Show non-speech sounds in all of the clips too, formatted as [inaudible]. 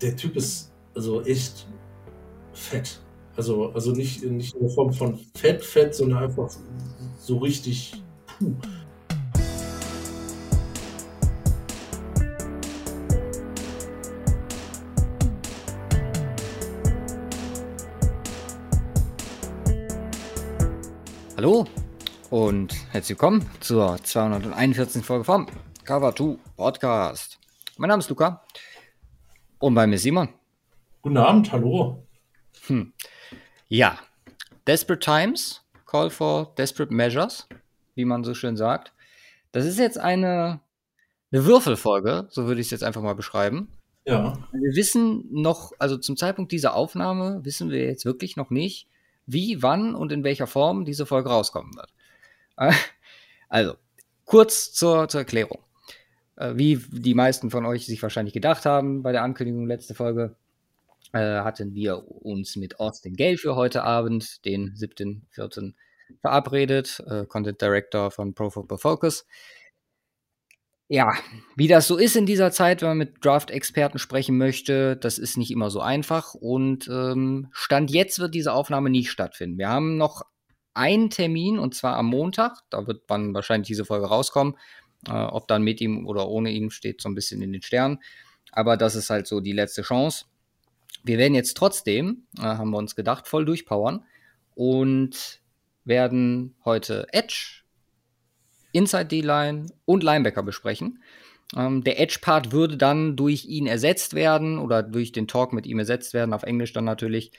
der Typ ist also echt fett. Also, also nicht, nicht in der Form von fett, fett, sondern einfach so richtig puh. Hallo und herzlich willkommen zur 241. Folge vom Cover 2 Podcast. Mein Name ist Luca und bei mir Simon. Guten Abend, hallo. Hm. Ja, Desperate Times, Call for Desperate Measures, wie man so schön sagt. Das ist jetzt eine, eine Würfelfolge, so würde ich es jetzt einfach mal beschreiben. Ja. Wir wissen noch, also zum Zeitpunkt dieser Aufnahme wissen wir jetzt wirklich noch nicht, wie, wann und in welcher Form diese Folge rauskommen wird. [laughs] Also, kurz zur, zur Erklärung. Äh, wie die meisten von euch sich wahrscheinlich gedacht haben bei der Ankündigung letzte Folge, äh, hatten wir uns mit Austin Gale für heute Abend, den 7.4. verabredet, äh, Content Director von Pro Football Focus. Ja, wie das so ist in dieser Zeit, wenn man mit Draft-Experten sprechen möchte, das ist nicht immer so einfach. Und ähm, Stand jetzt wird diese Aufnahme nicht stattfinden. Wir haben noch einen Termin und zwar am Montag. Da wird dann wahrscheinlich diese Folge rauskommen. Äh, ob dann mit ihm oder ohne ihn steht so ein bisschen in den Sternen. Aber das ist halt so die letzte Chance. Wir werden jetzt trotzdem, äh, haben wir uns gedacht, voll durchpowern und werden heute Edge, Inside D-Line und Linebacker besprechen. Ähm, der Edge-Part würde dann durch ihn ersetzt werden oder durch den Talk mit ihm ersetzt werden, auf Englisch dann natürlich.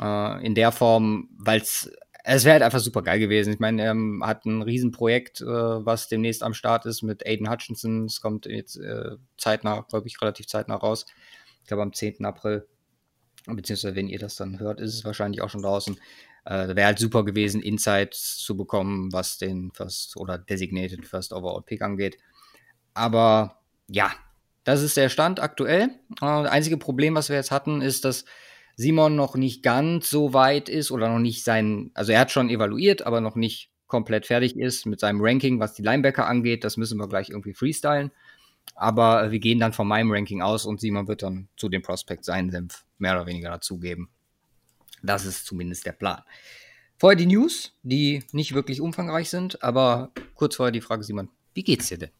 Äh, in der Form, weil es es wäre halt einfach super geil gewesen. Ich meine, er ähm, hat ein Riesenprojekt, äh, was demnächst am Start ist mit Aiden Hutchinson. Es kommt jetzt äh, zeitnah, glaube ich, relativ zeitnah raus. Ich glaube am 10. April. Beziehungsweise, wenn ihr das dann hört, ist es wahrscheinlich auch schon draußen. Äh, wäre halt super gewesen, Insights zu bekommen, was den First oder Designated First Overall Pick angeht. Aber ja, das ist der Stand aktuell. Äh, das einzige Problem, was wir jetzt hatten, ist, dass Simon noch nicht ganz so weit ist oder noch nicht sein, also er hat schon evaluiert, aber noch nicht komplett fertig ist mit seinem Ranking, was die Linebacker angeht. Das müssen wir gleich irgendwie freestylen. Aber wir gehen dann von meinem Ranking aus und Simon wird dann zu dem Prospect seinen Senf mehr oder weniger dazugeben. Das ist zumindest der Plan. Vorher die News, die nicht wirklich umfangreich sind, aber kurz vorher die Frage, Simon, wie geht's dir denn?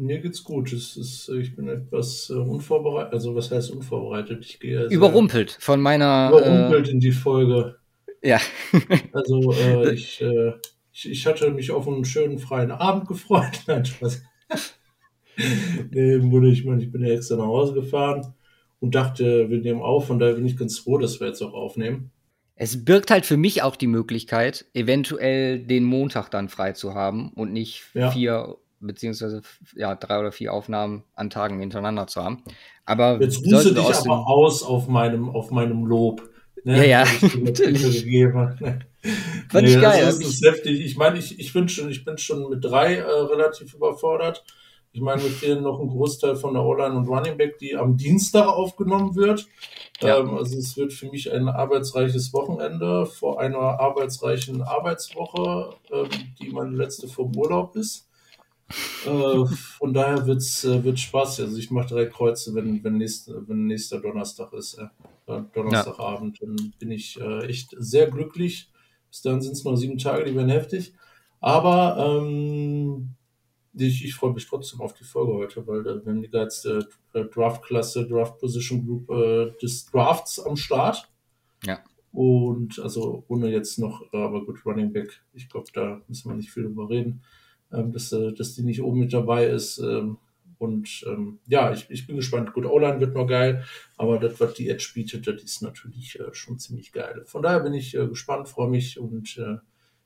Mir geht's gut. Es ist, ich bin etwas äh, unvorbereitet. Also, was heißt unvorbereitet? Ich gehe überrumpelt von meiner. Überrumpelt äh, in die Folge. Ja. [laughs] also, äh, [laughs] ich, äh, ich, ich, hatte mich auf einen schönen freien Abend gefreut. [laughs] Nein, Spaß. nee, ich, meine, ich bin ja extra nach Hause gefahren und dachte, wir nehmen auf. Von daher bin ich ganz froh, dass wir jetzt auch aufnehmen. Es birgt halt für mich auch die Möglichkeit, eventuell den Montag dann frei zu haben und nicht ja. vier beziehungsweise ja, drei oder vier Aufnahmen an Tagen hintereinander zu haben. Aber jetzt ruhst du dich aber aus auf meinem, auf meinem Lob. Ne? Ja, ja, [laughs] natürlich. [laughs] Fand nee, ich geil. Das ist, das heftig. Ich meine, ich, ich, bin schon, ich bin schon mit drei äh, relativ überfordert. Ich meine, mir fehlen noch ein Großteil von der O-Line und Running Back, die am Dienstag aufgenommen wird. Ja. Ähm, also es wird für mich ein arbeitsreiches Wochenende vor einer arbeitsreichen Arbeitswoche, ähm, die meine letzte vom Urlaub ist äh, von daher wird's, äh, wird Spaß. Also ich mache drei Kreuze, wenn, wenn, nächste, wenn nächster Donnerstag ist. Äh, Donnerstagabend. Ja. Dann bin ich äh, echt sehr glücklich. Bis dann sind es noch sieben Tage, die werden heftig. Aber ähm, ich, ich freue mich trotzdem auf die Folge heute, weil äh, wir haben die geilste äh, Draft-Klasse, Draft-Position Group äh, des Drafts am Start. Ja. Und also ohne jetzt noch, aber gut, Running Back, ich glaube, da müssen wir nicht viel drüber reden dass, äh, dass die nicht oben mit dabei ist. Ähm, und ähm, ja, ich, ich bin gespannt. Gut, O-Line wird noch geil, aber das, was die Edge bietet, das ist natürlich äh, schon ziemlich geil. Von daher bin ich äh, gespannt, freue mich und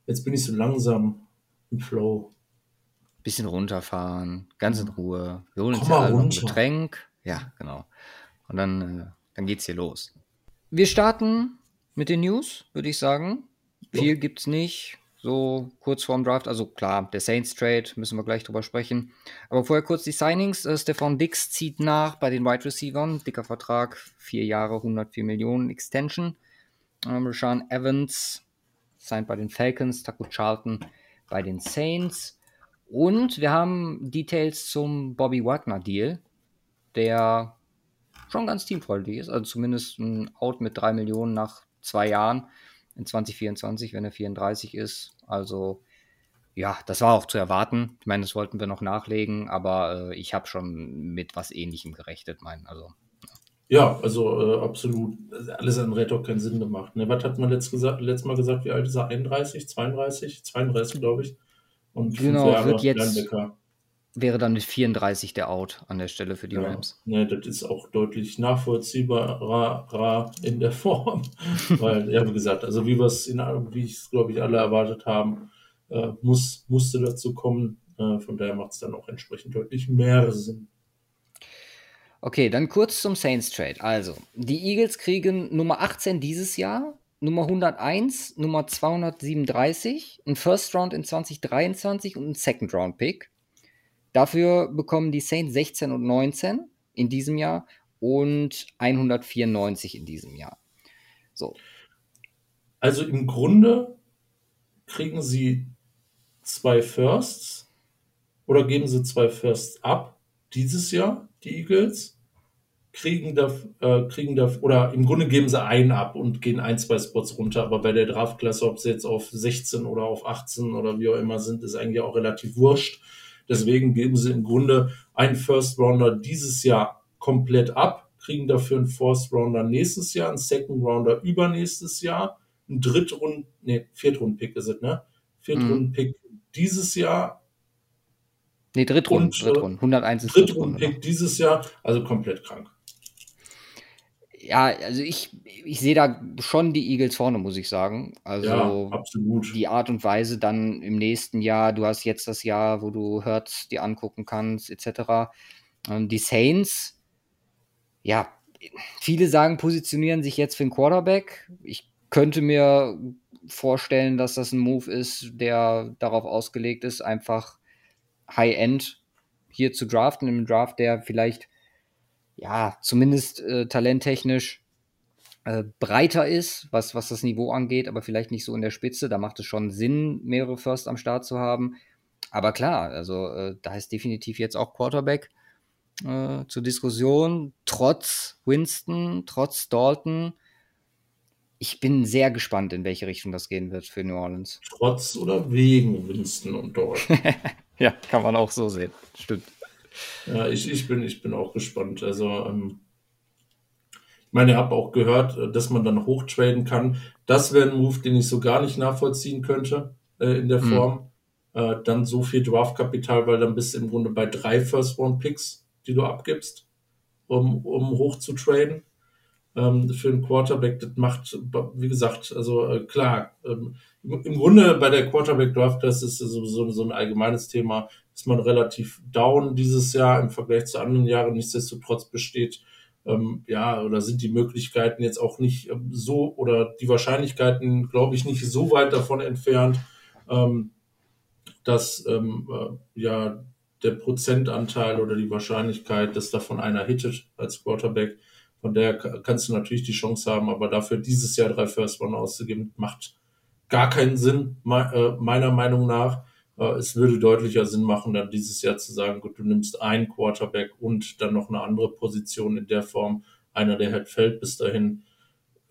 jetzt bin ich so langsam im Flow. Bisschen runterfahren, ganz in Ruhe. Wir holen uns ja ein Getränk. Ja, genau. Und dann, dann geht's hier los. Wir starten mit den News, würde ich sagen. Viel gibt's nicht so kurz vorm Draft. Also klar, der Saints Trade, müssen wir gleich drüber sprechen. Aber vorher kurz die Signings. Äh, Stefan Dix zieht nach bei den Wide Receivers. Dicker Vertrag, vier Jahre, 104 Millionen Extension. Ähm, Rashawn Evans signed bei den Falcons, Taco Charlton bei den Saints. Und wir haben Details zum Bobby Wagner Deal, der schon ganz teamfreundlich ist. Also zumindest ein Out mit drei Millionen nach zwei Jahren in 2024, wenn er 34 ist. Also ja, das war auch zu erwarten. Ich meine, das wollten wir noch nachlegen, aber äh, ich habe schon mit was Ähnlichem gerechnet. Mein, also, ja. ja also äh, absolut. Alles an Red keinen Sinn gemacht. Ne? Was hat man letzt gesagt, letztes Mal gesagt? Wie alt ist er? 31, 32, 32, glaube ich. Und genau, wird jetzt, Linebacker wäre dann mit 34 der Out an der Stelle für die ja, Rams. Ne, das ist auch deutlich nachvollziehbarer in der Form. [laughs] Weil, ja, wie gesagt, also wie wir es in, wie ich es, glaube ich, alle erwartet haben, äh, muss, musste dazu kommen. Äh, von daher macht es dann auch entsprechend deutlich mehr Sinn. Okay, dann kurz zum Saints Trade. Also, die Eagles kriegen Nummer 18 dieses Jahr, Nummer 101, Nummer 237, ein First Round in 2023 und ein Second Round Pick. Dafür bekommen die Saints 16 und 19 in diesem Jahr und 194 in diesem Jahr. So. Also im Grunde kriegen sie zwei Firsts oder geben sie zwei Firsts ab dieses Jahr, die Eagles, kriegen da, äh, kriegen da, oder im Grunde geben sie einen ab und gehen ein, zwei Spots runter, aber bei der Draftklasse, ob sie jetzt auf 16 oder auf 18 oder wie auch immer sind, ist eigentlich auch relativ wurscht. Deswegen geben sie im Grunde einen First Rounder dieses Jahr komplett ab, kriegen dafür einen First Rounder nächstes Jahr, einen Second Rounder übernächstes Jahr, einen Drittrund, nee, Viertrunden-Pick ist es, ne? Viertrunden-Pick mhm. dieses Jahr. Nee, Drittrunden, und, Drittrunden. 101 ist Drittrunden-Pick dieses Jahr, also komplett krank ja, also ich, ich sehe da schon die Eagles vorne, muss ich sagen. Also ja, die Art und Weise dann im nächsten Jahr, du hast jetzt das Jahr, wo du Hurts dir angucken kannst, etc. Und die Saints, ja, viele sagen, positionieren sich jetzt für den Quarterback. Ich könnte mir vorstellen, dass das ein Move ist, der darauf ausgelegt ist, einfach High-End hier zu draften, im Draft, der vielleicht ja, zumindest äh, talenttechnisch äh, breiter ist, was, was das Niveau angeht, aber vielleicht nicht so in der Spitze. Da macht es schon Sinn, mehrere First am Start zu haben. Aber klar, also äh, da ist definitiv jetzt auch Quarterback äh, zur Diskussion, trotz Winston, trotz Dalton. Ich bin sehr gespannt, in welche Richtung das gehen wird für New Orleans. Trotz oder wegen Winston und Dalton? [laughs] ja, kann man auch so sehen. Stimmt. Ja, ich, ich, bin, ich bin auch gespannt. Also, ähm, ich meine, ich habe auch gehört, äh, dass man dann hochtraden kann. Das wäre ein Move, den ich so gar nicht nachvollziehen könnte äh, in der mhm. Form. Äh, dann so viel Draftkapital, weil dann bist du im Grunde bei drei First-Round-Picks, die du abgibst, um, um hoch zu traden ähm, für einen Quarterback. Das macht, wie gesagt, also äh, klar, ähm, im Grunde bei der Quarterback-Draft, das ist so, so, so ein allgemeines Thema, ist man relativ down dieses Jahr im Vergleich zu anderen Jahren. Nichtsdestotrotz besteht ähm, ja oder sind die Möglichkeiten jetzt auch nicht ähm, so oder die Wahrscheinlichkeiten, glaube ich, nicht so weit davon entfernt, ähm, dass ähm, äh, ja der Prozentanteil oder die Wahrscheinlichkeit, dass davon einer hittet als Quarterback, von der kannst du natürlich die Chance haben, aber dafür dieses Jahr drei First One auszugeben, macht gar keinen Sinn, äh, meiner Meinung nach. Äh, es würde deutlicher Sinn machen, dann dieses Jahr zu sagen, gut, du nimmst einen Quarterback und dann noch eine andere Position in der Form, einer, der halt fällt bis dahin.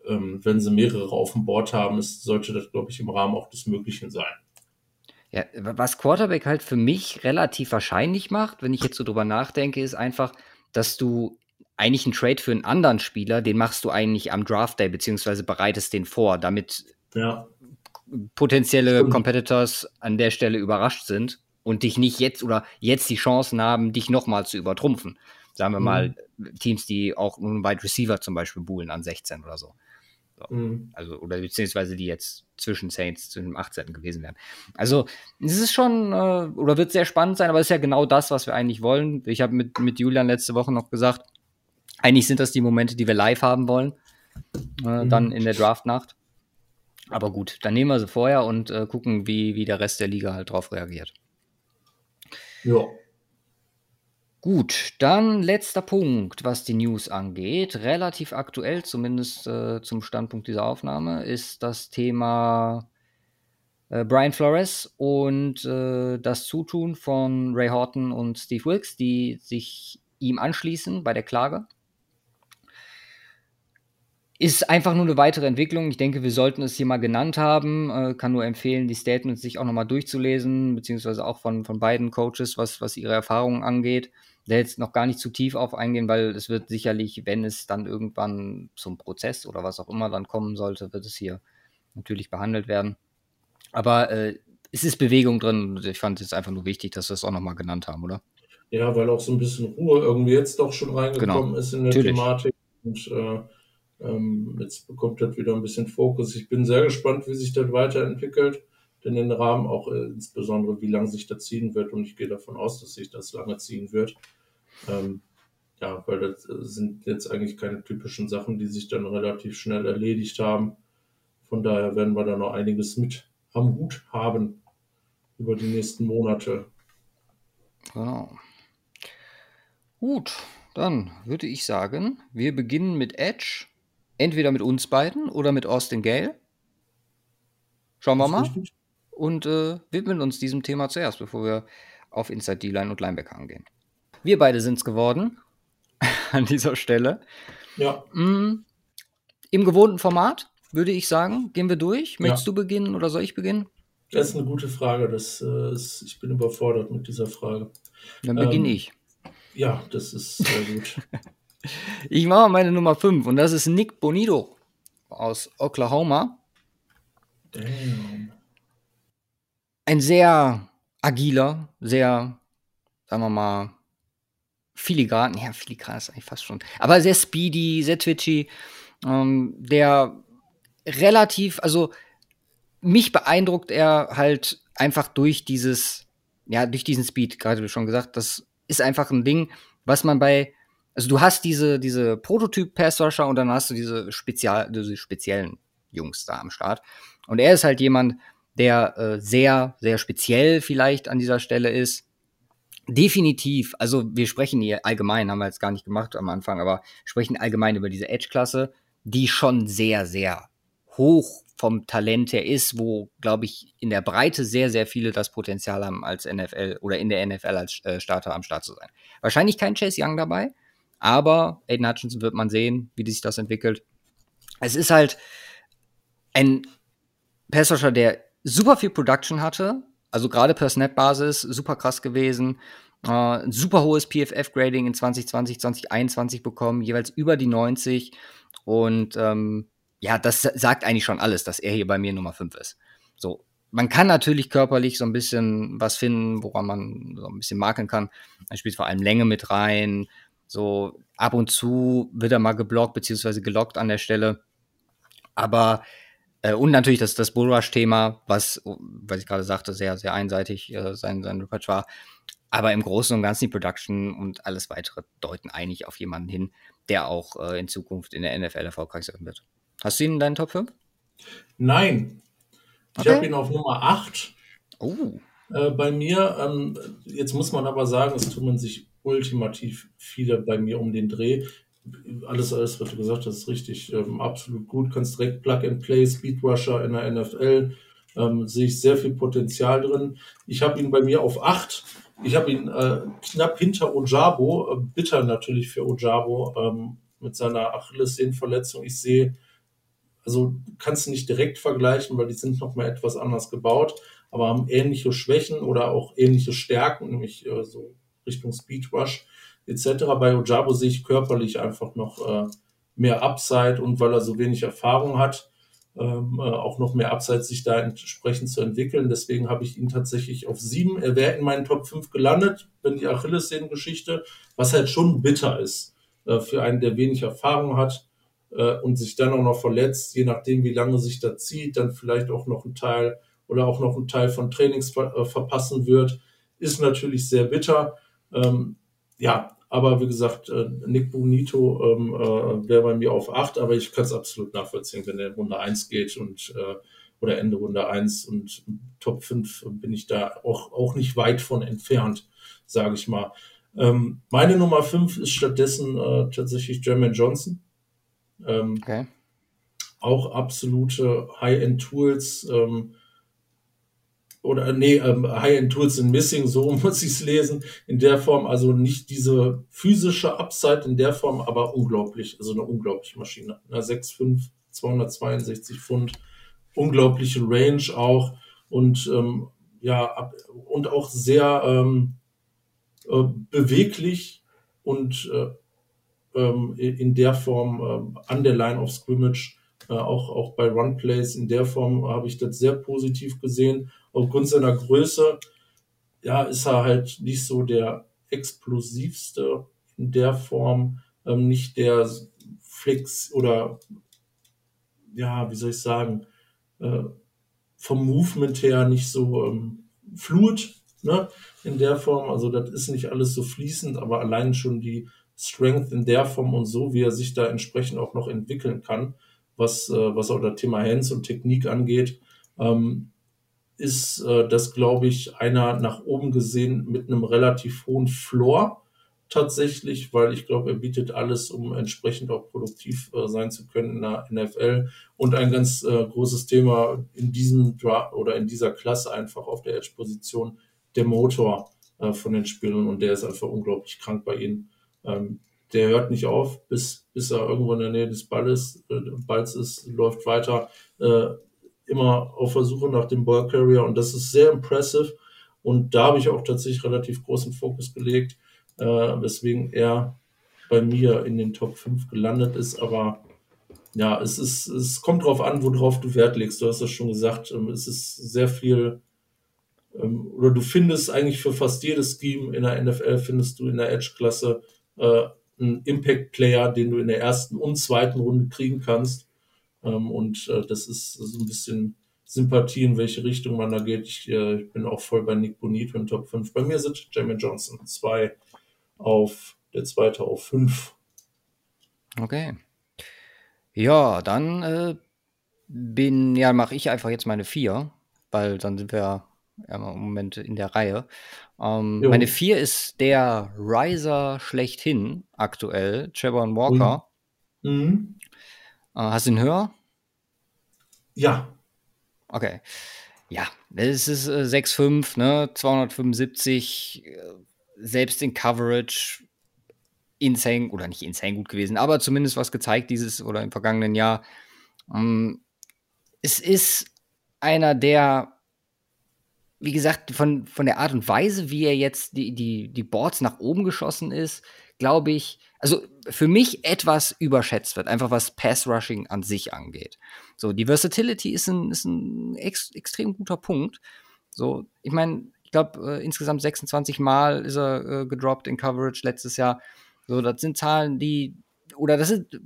Ähm, wenn sie mehrere auf dem Board haben, ist, sollte das, glaube ich, im Rahmen auch des Möglichen sein. Ja, was Quarterback halt für mich relativ wahrscheinlich macht, wenn ich jetzt so drüber nachdenke, ist einfach, dass du eigentlich einen Trade für einen anderen Spieler, den machst du eigentlich am Draft Day, beziehungsweise bereitest den vor, damit ja potenzielle Stimmt. Competitors an der Stelle überrascht sind und dich nicht jetzt oder jetzt die Chancen haben, dich nochmal zu übertrumpfen. Sagen wir mhm. mal, Teams, die auch einen Wide Receiver zum Beispiel buhlen an 16 oder so. so. Mhm. Also, oder beziehungsweise die jetzt zwischen Saints zu dem 18. gewesen wären. Also, es ist schon, äh, oder wird sehr spannend sein, aber es ist ja genau das, was wir eigentlich wollen. Ich habe mit, mit Julian letzte Woche noch gesagt, eigentlich sind das die Momente, die wir live haben wollen. Äh, mhm. Dann in der Draftnacht. Aber gut, dann nehmen wir sie vorher und äh, gucken, wie, wie der Rest der Liga halt drauf reagiert. Ja. Gut, dann letzter Punkt, was die News angeht. Relativ aktuell, zumindest äh, zum Standpunkt dieser Aufnahme, ist das Thema äh, Brian Flores und äh, das Zutun von Ray Horton und Steve Wilkes, die sich ihm anschließen bei der Klage. Ist einfach nur eine weitere Entwicklung. Ich denke, wir sollten es hier mal genannt haben. Äh, kann nur empfehlen, die Statements sich auch nochmal durchzulesen, beziehungsweise auch von, von beiden Coaches, was, was ihre Erfahrungen angeht. Da jetzt noch gar nicht zu tief auf eingehen, weil es wird sicherlich, wenn es dann irgendwann zum Prozess oder was auch immer dann kommen sollte, wird es hier natürlich behandelt werden. Aber äh, es ist Bewegung drin. Ich fand es einfach nur wichtig, dass wir es auch nochmal genannt haben, oder? Ja, weil auch so ein bisschen Ruhe irgendwie jetzt doch schon reingekommen genau. ist in der Natürlich. Thematik. Und äh, ähm, jetzt bekommt das wieder ein bisschen Fokus. Ich bin sehr gespannt, wie sich das weiterentwickelt, denn den Rahmen auch äh, insbesondere, wie lange sich das ziehen wird. Und ich gehe davon aus, dass sich das lange ziehen wird. Ähm, ja, weil das äh, sind jetzt eigentlich keine typischen Sachen, die sich dann relativ schnell erledigt haben. Von daher werden wir da noch einiges mit am Hut haben über die nächsten Monate. Genau. Gut, dann würde ich sagen, wir beginnen mit Edge Entweder mit uns beiden oder mit Austin Gale. Schauen wir mal. Und äh, widmen uns diesem Thema zuerst, bevor wir auf Inside D-Line und Linebacker angehen. Wir beide sind es geworden [laughs] an dieser Stelle. Ja. Mm, Im gewohnten Format, würde ich sagen. Gehen wir durch. Möchtest ja. du beginnen oder soll ich beginnen? Das ist eine gute Frage. Das, äh, ist, ich bin überfordert mit dieser Frage. Dann beginne ähm, ich. Ja, das ist sehr gut. [laughs] Ich mache meine Nummer 5 und das ist Nick Bonito aus Oklahoma. Damn. Ein sehr agiler, sehr, sagen wir mal, filigran, ja, filigran ist eigentlich fast schon, aber sehr speedy, sehr twitchy, ähm, der relativ, also mich beeindruckt er halt einfach durch dieses, ja, durch diesen Speed, gerade schon gesagt, das ist einfach ein Ding, was man bei also du hast diese, diese Prototyp-Pass-Rusher und dann hast du diese, Spezial, diese speziellen Jungs da am Start. Und er ist halt jemand, der äh, sehr, sehr speziell vielleicht an dieser Stelle ist. Definitiv, also wir sprechen hier allgemein, haben wir jetzt gar nicht gemacht am Anfang, aber sprechen allgemein über diese Edge-Klasse, die schon sehr, sehr hoch vom Talent her ist, wo, glaube ich, in der Breite sehr, sehr viele das Potenzial haben, als NFL oder in der NFL als äh, Starter am Start zu sein. Wahrscheinlich kein Chase Young dabei, aber Aiden Hutchinson wird man sehen, wie sich das entwickelt. Es ist halt ein Passrusher, der super viel Production hatte, also gerade per Snap-Basis, super krass gewesen. Äh, super hohes PFF-Grading in 2020, 2021 bekommen, jeweils über die 90. Und ähm, ja, das sagt eigentlich schon alles, dass er hier bei mir Nummer 5 ist. So, man kann natürlich körperlich so ein bisschen was finden, woran man so ein bisschen marken kann. Er spielt vor allem Länge mit rein, so ab und zu wird er mal geblockt beziehungsweise gelockt an der Stelle. Aber äh, und natürlich das, das Bullrush-Thema, was, was ich gerade sagte, sehr, sehr einseitig äh, sein, sein Repertoire. Aber im Großen und Ganzen die Production und alles weitere deuten eigentlich auf jemanden hin, der auch äh, in Zukunft in der NFL erfolgreich sein wird. Hast du ihn in deinen Top 5? Nein. Ich okay. habe ihn auf Nummer 8. Oh. Äh, bei mir, ähm, jetzt muss man aber sagen, es tut man sich ultimativ viele bei mir um den Dreh. Alles, alles, was du gesagt hast, ist richtig, ähm, absolut gut. Kannst direkt Plug and Play, Speedrusher in der NFL. Ähm, sehe ich sehr viel Potenzial drin. Ich habe ihn bei mir auf 8. Ich habe ihn äh, knapp hinter Ojabo. Äh, bitter natürlich für Ojabo ähm, mit seiner Achillessehnenverletzung. Ich sehe, also kannst du nicht direkt vergleichen, weil die sind noch mal etwas anders gebaut, aber haben ähnliche Schwächen oder auch ähnliche Stärken, nämlich äh, so Richtung Speedrush etc. Bei Ojabo sehe ich körperlich einfach noch äh, mehr Upside und weil er so wenig Erfahrung hat, ähm, äh, auch noch mehr Upside, sich da entsprechend zu entwickeln. Deswegen habe ich ihn tatsächlich auf sieben. Er wäre in meinen Top 5 gelandet, wenn die Achillessehnengeschichte, was halt schon bitter ist äh, für einen, der wenig Erfahrung hat äh, und sich dann auch noch verletzt, je nachdem, wie lange sich da zieht, dann vielleicht auch noch ein Teil oder auch noch ein Teil von Trainings ver äh, verpassen wird, ist natürlich sehr bitter. Ähm, ja, aber wie gesagt, äh, Nick Bonito ähm, äh, wäre bei mir auf 8, aber ich kann es absolut nachvollziehen, wenn er in Runde 1 geht und äh, oder Ende Runde 1 und Top 5 bin ich da auch, auch nicht weit von entfernt, sage ich mal. Ähm, meine Nummer 5 ist stattdessen äh, tatsächlich Jermaine Johnson. Ähm, okay. Auch absolute High-End-Tools. Ähm, oder nee, ähm, High-End Tools in Missing, so [laughs] muss ich es lesen, in der Form, also nicht diese physische Upside in der Form, aber unglaublich, also eine unglaubliche Maschine. 6,5, 262 Pfund, unglaubliche Range auch und ähm, ja, und auch sehr ähm, äh, beweglich und äh, ähm, in der Form äh, an der Line of Scrimmage, äh, auch, auch bei Runplays in der Form habe ich das sehr positiv gesehen. Aufgrund seiner Größe, ja, ist er halt nicht so der explosivste in der Form, ähm, nicht der Flex oder ja, wie soll ich sagen, äh, vom Movement her nicht so ähm, fluid, ne, in der Form. Also das ist nicht alles so fließend, aber allein schon die Strength in der Form und so, wie er sich da entsprechend auch noch entwickeln kann, was, äh, was auch das Thema Hands und Technik angeht, ähm, ist äh, das, glaube ich, einer nach oben gesehen mit einem relativ hohen Floor tatsächlich, weil ich glaube, er bietet alles, um entsprechend auch produktiv äh, sein zu können in der NFL. Und ein ganz äh, großes Thema in diesem Dra oder in dieser Klasse einfach auf der Edge-Position, der Motor äh, von den Spielern und der ist einfach unglaublich krank bei ihnen. Ähm, der hört nicht auf, bis, bis er irgendwo in der Nähe des Balles, äh, Balls ist, läuft weiter, äh, immer auf der Suche nach dem Ballcarrier und das ist sehr impressive. Und da habe ich auch tatsächlich relativ großen Fokus gelegt, äh, weswegen er bei mir in den Top 5 gelandet ist. Aber ja, es ist, es kommt drauf an, worauf du Wert legst. Du hast das schon gesagt. Ähm, es ist sehr viel, ähm, oder du findest eigentlich für fast jedes Scheme in der NFL findest du in der Edge-Klasse äh, einen Impact-Player, den du in der ersten und zweiten Runde kriegen kannst. Ähm, und äh, das ist so ein bisschen Sympathie, in welche Richtung man da geht. Ich, äh, ich bin auch voll bei Nick Bonito in Top 5. Bei mir sind Jamie Johnson 2 auf, der zweite auf 5. Okay. Ja, dann äh, bin, ja, mache ich einfach jetzt meine 4, weil dann sind wir ja, im Moment in der Reihe. Ähm, meine 4 ist der Riser schlechthin aktuell, Trevor Walker. Mhm. Äh, hast du ihn höher? Ja. Okay. Ja, es ist äh, 6,5, ne? 275, äh, selbst in Coverage insane, oder nicht insane gut gewesen, aber zumindest was gezeigt dieses oder im vergangenen Jahr. Ähm, es ist einer der wie gesagt, von, von der Art und Weise, wie er jetzt die, die, die Boards nach oben geschossen ist, glaube ich, also für mich etwas überschätzt wird, einfach was Pass-Rushing an sich angeht. So, die Versatility ist ein, ist ein ex, extrem guter Punkt. So, ich meine, ich glaube, äh, insgesamt 26 Mal ist er äh, gedroppt in Coverage letztes Jahr. So, das sind Zahlen, die, oder das sind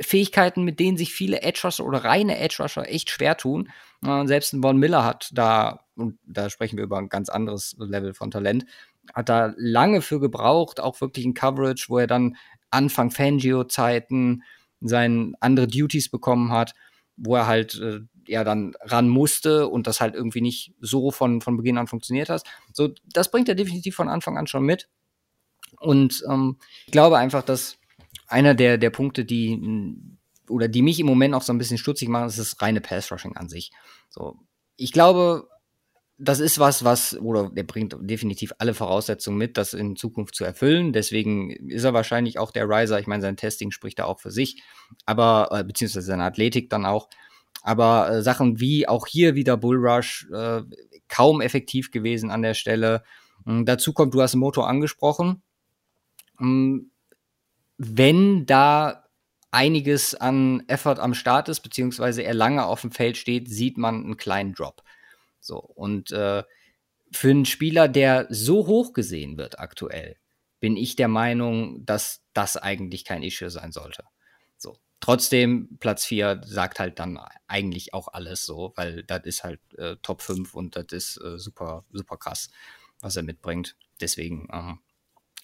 Fähigkeiten, mit denen sich viele Edge Rusher oder reine Edge Rusher echt schwer tun. Äh, selbst ein Von Miller hat da, und da sprechen wir über ein ganz anderes Level von Talent, hat da lange für gebraucht, auch wirklich ein Coverage, wo er dann Anfang Fangio-Zeiten seine andere Duties bekommen hat, wo er halt äh, ja dann ran musste und das halt irgendwie nicht so von, von Beginn an funktioniert hat. So, das bringt er definitiv von Anfang an schon mit. Und ähm, ich glaube einfach, dass einer der, der Punkte, die oder die mich im Moment auch so ein bisschen stutzig machen, ist das reine Pass-Rushing an sich. So, ich glaube, das ist was, was, oder der bringt definitiv alle Voraussetzungen mit, das in Zukunft zu erfüllen. Deswegen ist er wahrscheinlich auch der Riser. Ich meine, sein Testing spricht da auch für sich, aber, äh, beziehungsweise seine Athletik dann auch. Aber äh, Sachen wie auch hier wieder Bullrush, äh, kaum effektiv gewesen an der Stelle. Ähm, dazu kommt, du hast den Motor angesprochen. Ähm, wenn da einiges an Effort am Start ist, beziehungsweise er lange auf dem Feld steht, sieht man einen kleinen Drop. So, und äh, für einen Spieler, der so hoch gesehen wird aktuell, bin ich der Meinung, dass das eigentlich kein Issue sein sollte. So. Trotzdem, Platz 4 sagt halt dann eigentlich auch alles so, weil das ist halt äh, Top 5 und das ist äh, super, super krass, was er mitbringt. Deswegen, ähm,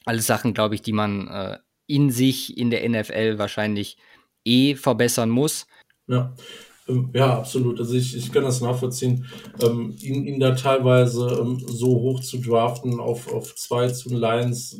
alles Sachen, glaube ich, die man äh, in sich in der NFL wahrscheinlich eh verbessern muss. Ja. Ähm, ja, absolut. Also ich, ich kann das nachvollziehen. Ähm, ihn, ihn da teilweise ähm, so hoch zu draften auf, auf zwei zu Lions,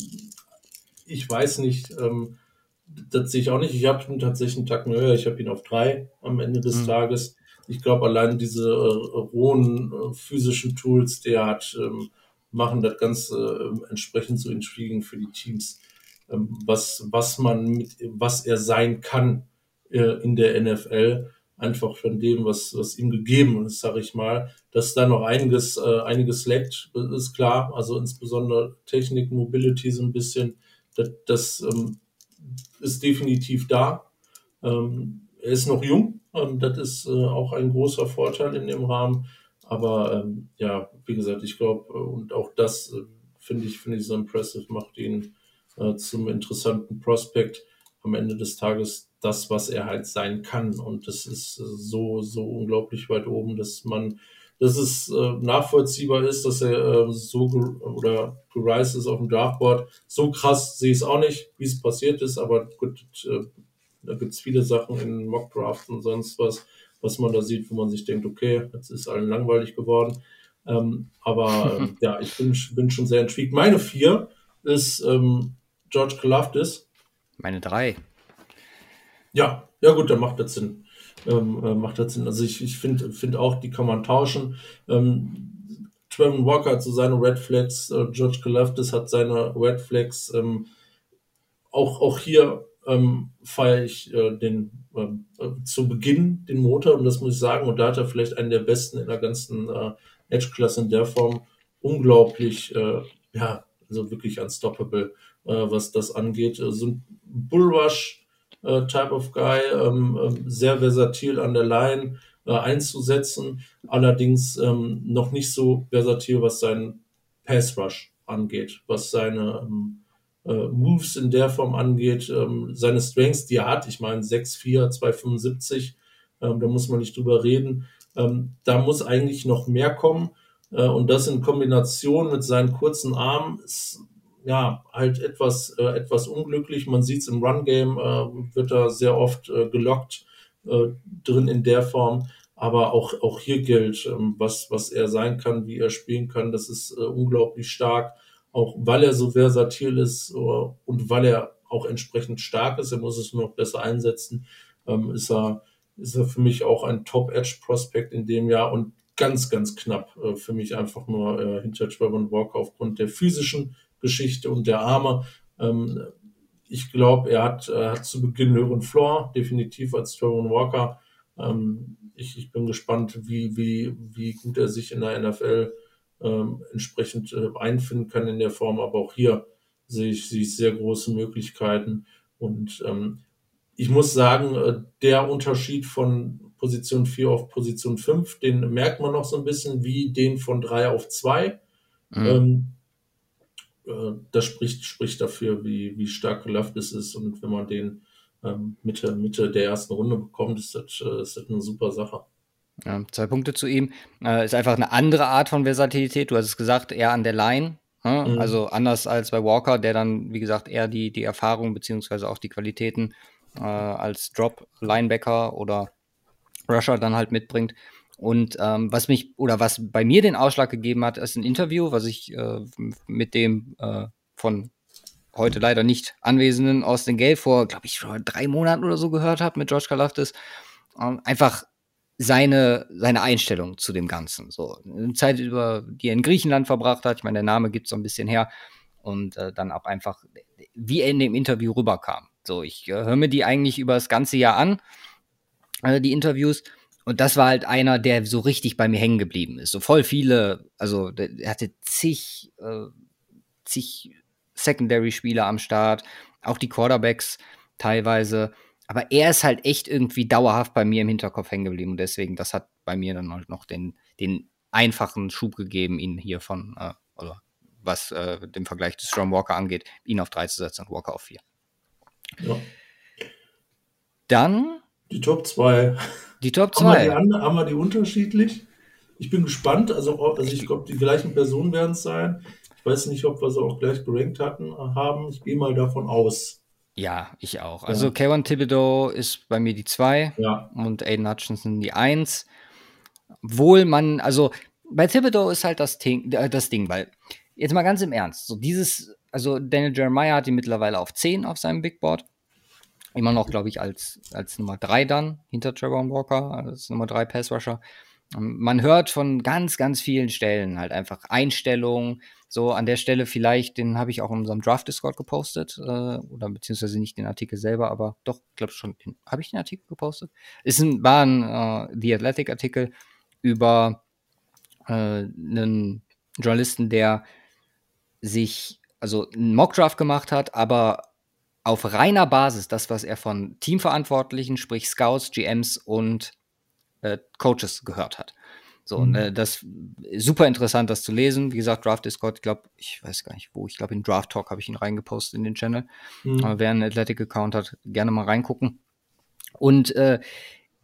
ich weiß nicht, ähm, das sehe ich auch nicht. Ich habe ihn tatsächlich einen Tag höher. Ich habe ihn auf drei am Ende des mhm. Tages. ich glaube, allein diese äh, rohen äh, physischen Tools, die er hat, ähm, machen das Ganze äh, entsprechend so intriguing für die Teams, ähm, was, was man mit, was er sein kann äh, in der NFL einfach von dem, was, was ihm gegeben ist, sage ich mal. Dass da noch einiges, äh, einiges leckt, ist klar. Also insbesondere Technik, Mobility so ein bisschen, das, das ähm, ist definitiv da. Ähm, er ist noch jung, ähm, das ist äh, auch ein großer Vorteil in dem Rahmen. Aber ähm, ja, wie gesagt, ich glaube, äh, und auch das äh, finde ich, finde ich so impressive, macht ihn äh, zum interessanten Prospect am Ende des Tages das, was er halt sein kann. Und das ist äh, so, so unglaublich weit oben, dass man, dass es äh, nachvollziehbar ist, dass er äh, so oder gereist ist auf dem Draftboard. So krass sehe ich es auch nicht, wie es passiert ist, aber gut, äh, da gibt es viele Sachen in Mockdraft und sonst was, was man da sieht, wo man sich denkt, okay, jetzt ist allen langweilig geworden. Ähm, aber äh, [laughs] ja, ich bin, bin schon sehr intrigued. Meine vier ist ähm, George Kalafdis. Meine drei. Ja, ja gut, dann macht das Sinn. Ähm, äh, macht das Sinn. Also ich, ich finde find auch, die kann man tauschen. Ähm, Trevor Walker hat so seine Red Flags, äh, George Kalafdis hat seine Red Flags. Ähm, auch, auch hier ähm, feiere ich äh, den ähm, äh, zu Beginn den Motor und das muss ich sagen. Und da hat er vielleicht einen der besten in der ganzen äh, Edge-Klasse in der Form. Unglaublich, äh, ja, also wirklich unstoppable, äh, was das angeht. So also ein Bullrush äh, Type of Guy, ähm, ähm, sehr versatil an der Line äh, einzusetzen, allerdings ähm, noch nicht so versatil, was seinen Pass Rush angeht, was seine ähm, äh, Moves in der Form angeht, ähm, seine Strengths, die er hat, ich meine 6'4, 275, ähm, da muss man nicht drüber reden, da muss eigentlich noch mehr kommen äh, und das in Kombination mit seinen kurzen Armen ist ja halt etwas, äh, etwas unglücklich. Man sieht es im Run-Game, äh, wird da sehr oft äh, gelockt äh, drin in der Form. Aber auch, auch hier gilt, ähm, was, was er sein kann, wie er spielen kann, das ist äh, unglaublich stark auch weil er so versatil ist äh, und weil er auch entsprechend stark ist, er muss es nur noch besser einsetzen, ähm, ist er, ist er für mich auch ein Top-Edge-Prospect in dem Jahr und ganz, ganz knapp äh, für mich einfach nur äh, hinter Trevor Walker aufgrund der physischen Geschichte und der Arme. Ähm, ich glaube, er hat, er hat zu Beginn höheren Floor, definitiv als Trevor Walker. Ähm, ich, ich bin gespannt, wie, wie, wie gut er sich in der NFL ähm, entsprechend äh, einfinden kann in der Form. Aber auch hier sehe ich, sehe ich sehr große Möglichkeiten. Und ähm, ich muss sagen, äh, der Unterschied von Position 4 auf Position 5, den merkt man noch so ein bisschen wie den von 3 auf 2. Mhm. Ähm, äh, das spricht, spricht dafür, wie, wie stark es ist. Und wenn man den ähm, Mitte, Mitte der ersten Runde bekommt, ist das, äh, ist das eine super Sache. Ja, zwei Punkte zu ihm. Äh, ist einfach eine andere Art von Versatilität. Du hast es gesagt, eher an der Line. Ja? Mhm. Also anders als bei Walker, der dann, wie gesagt, eher die, die Erfahrung beziehungsweise auch die Qualitäten äh, als Drop-Linebacker oder Rusher dann halt mitbringt. Und ähm, was mich oder was bei mir den Ausschlag gegeben hat, ist ein Interview, was ich äh, mit dem äh, von heute leider nicht anwesenden Austin Gale vor, glaube ich, schon drei Monaten oder so gehört habe mit George Kalafdis. Ähm, einfach seine, seine Einstellung zu dem Ganzen. So, eine Zeit, über, die er in Griechenland verbracht hat, ich meine, der Name gibt so ein bisschen her, und äh, dann auch einfach, wie er in dem Interview rüberkam. So, ich äh, höre mir die eigentlich über das ganze Jahr an, äh, die Interviews. Und das war halt einer, der so richtig bei mir hängen geblieben ist. So voll viele, also er hatte zig, äh, zig Secondary-Spieler am Start, auch die Quarterbacks teilweise. Aber er ist halt echt irgendwie dauerhaft bei mir im Hinterkopf hängen geblieben. Und deswegen, das hat bei mir dann halt noch den, den einfachen Schub gegeben, ihn hier von, äh, oder was äh, den Vergleich zu Strong Walker angeht, ihn auf 3 zu setzen und Walker auf 4. Ja. Dann. Die Top 2. Die Top 2. Haben, wir haben wir die unterschiedlich? Ich bin gespannt. Also, also ich glaube, die gleichen Personen werden es sein. Ich weiß nicht, ob wir sie auch gleich gerankt hatten, haben. Ich gehe mal davon aus. Ja, ich auch. Also ja. Kayvon Thibodeau ist bei mir die 2 ja. und Aiden Hutchinson die 1. Wohl man, also bei Thibodeau ist halt das Ding, äh, das Ding, weil jetzt mal ganz im Ernst, so dieses, also Daniel Jeremiah hat die mittlerweile auf 10 auf seinem Big Board. Immer noch, glaube ich, als, als Nummer drei dann hinter Trevor Walker, als Nummer drei Pass Rusher. Ähm, man hört von ganz, ganz vielen Stellen halt einfach Einstellungen. So an der Stelle vielleicht, den habe ich auch in unserem Draft Discord gepostet, äh, oder beziehungsweise nicht den Artikel selber, aber doch, glaube schon, habe ich den Artikel gepostet? Es ein, war ein äh, The Athletic Artikel über äh, einen Journalisten, der sich also einen Mockdraft gemacht hat, aber auf reiner Basis das, was er von Teamverantwortlichen, sprich Scouts, GMs und äh, Coaches gehört hat. So, mhm. äh, das super interessant, das zu lesen. Wie gesagt, Draft Discord, ich glaube, ich weiß gar nicht wo, ich glaube in Draft Talk habe ich ihn reingepostet in den Channel. Mhm. Aber wer einen Athletic-Account hat, gerne mal reingucken. Und äh,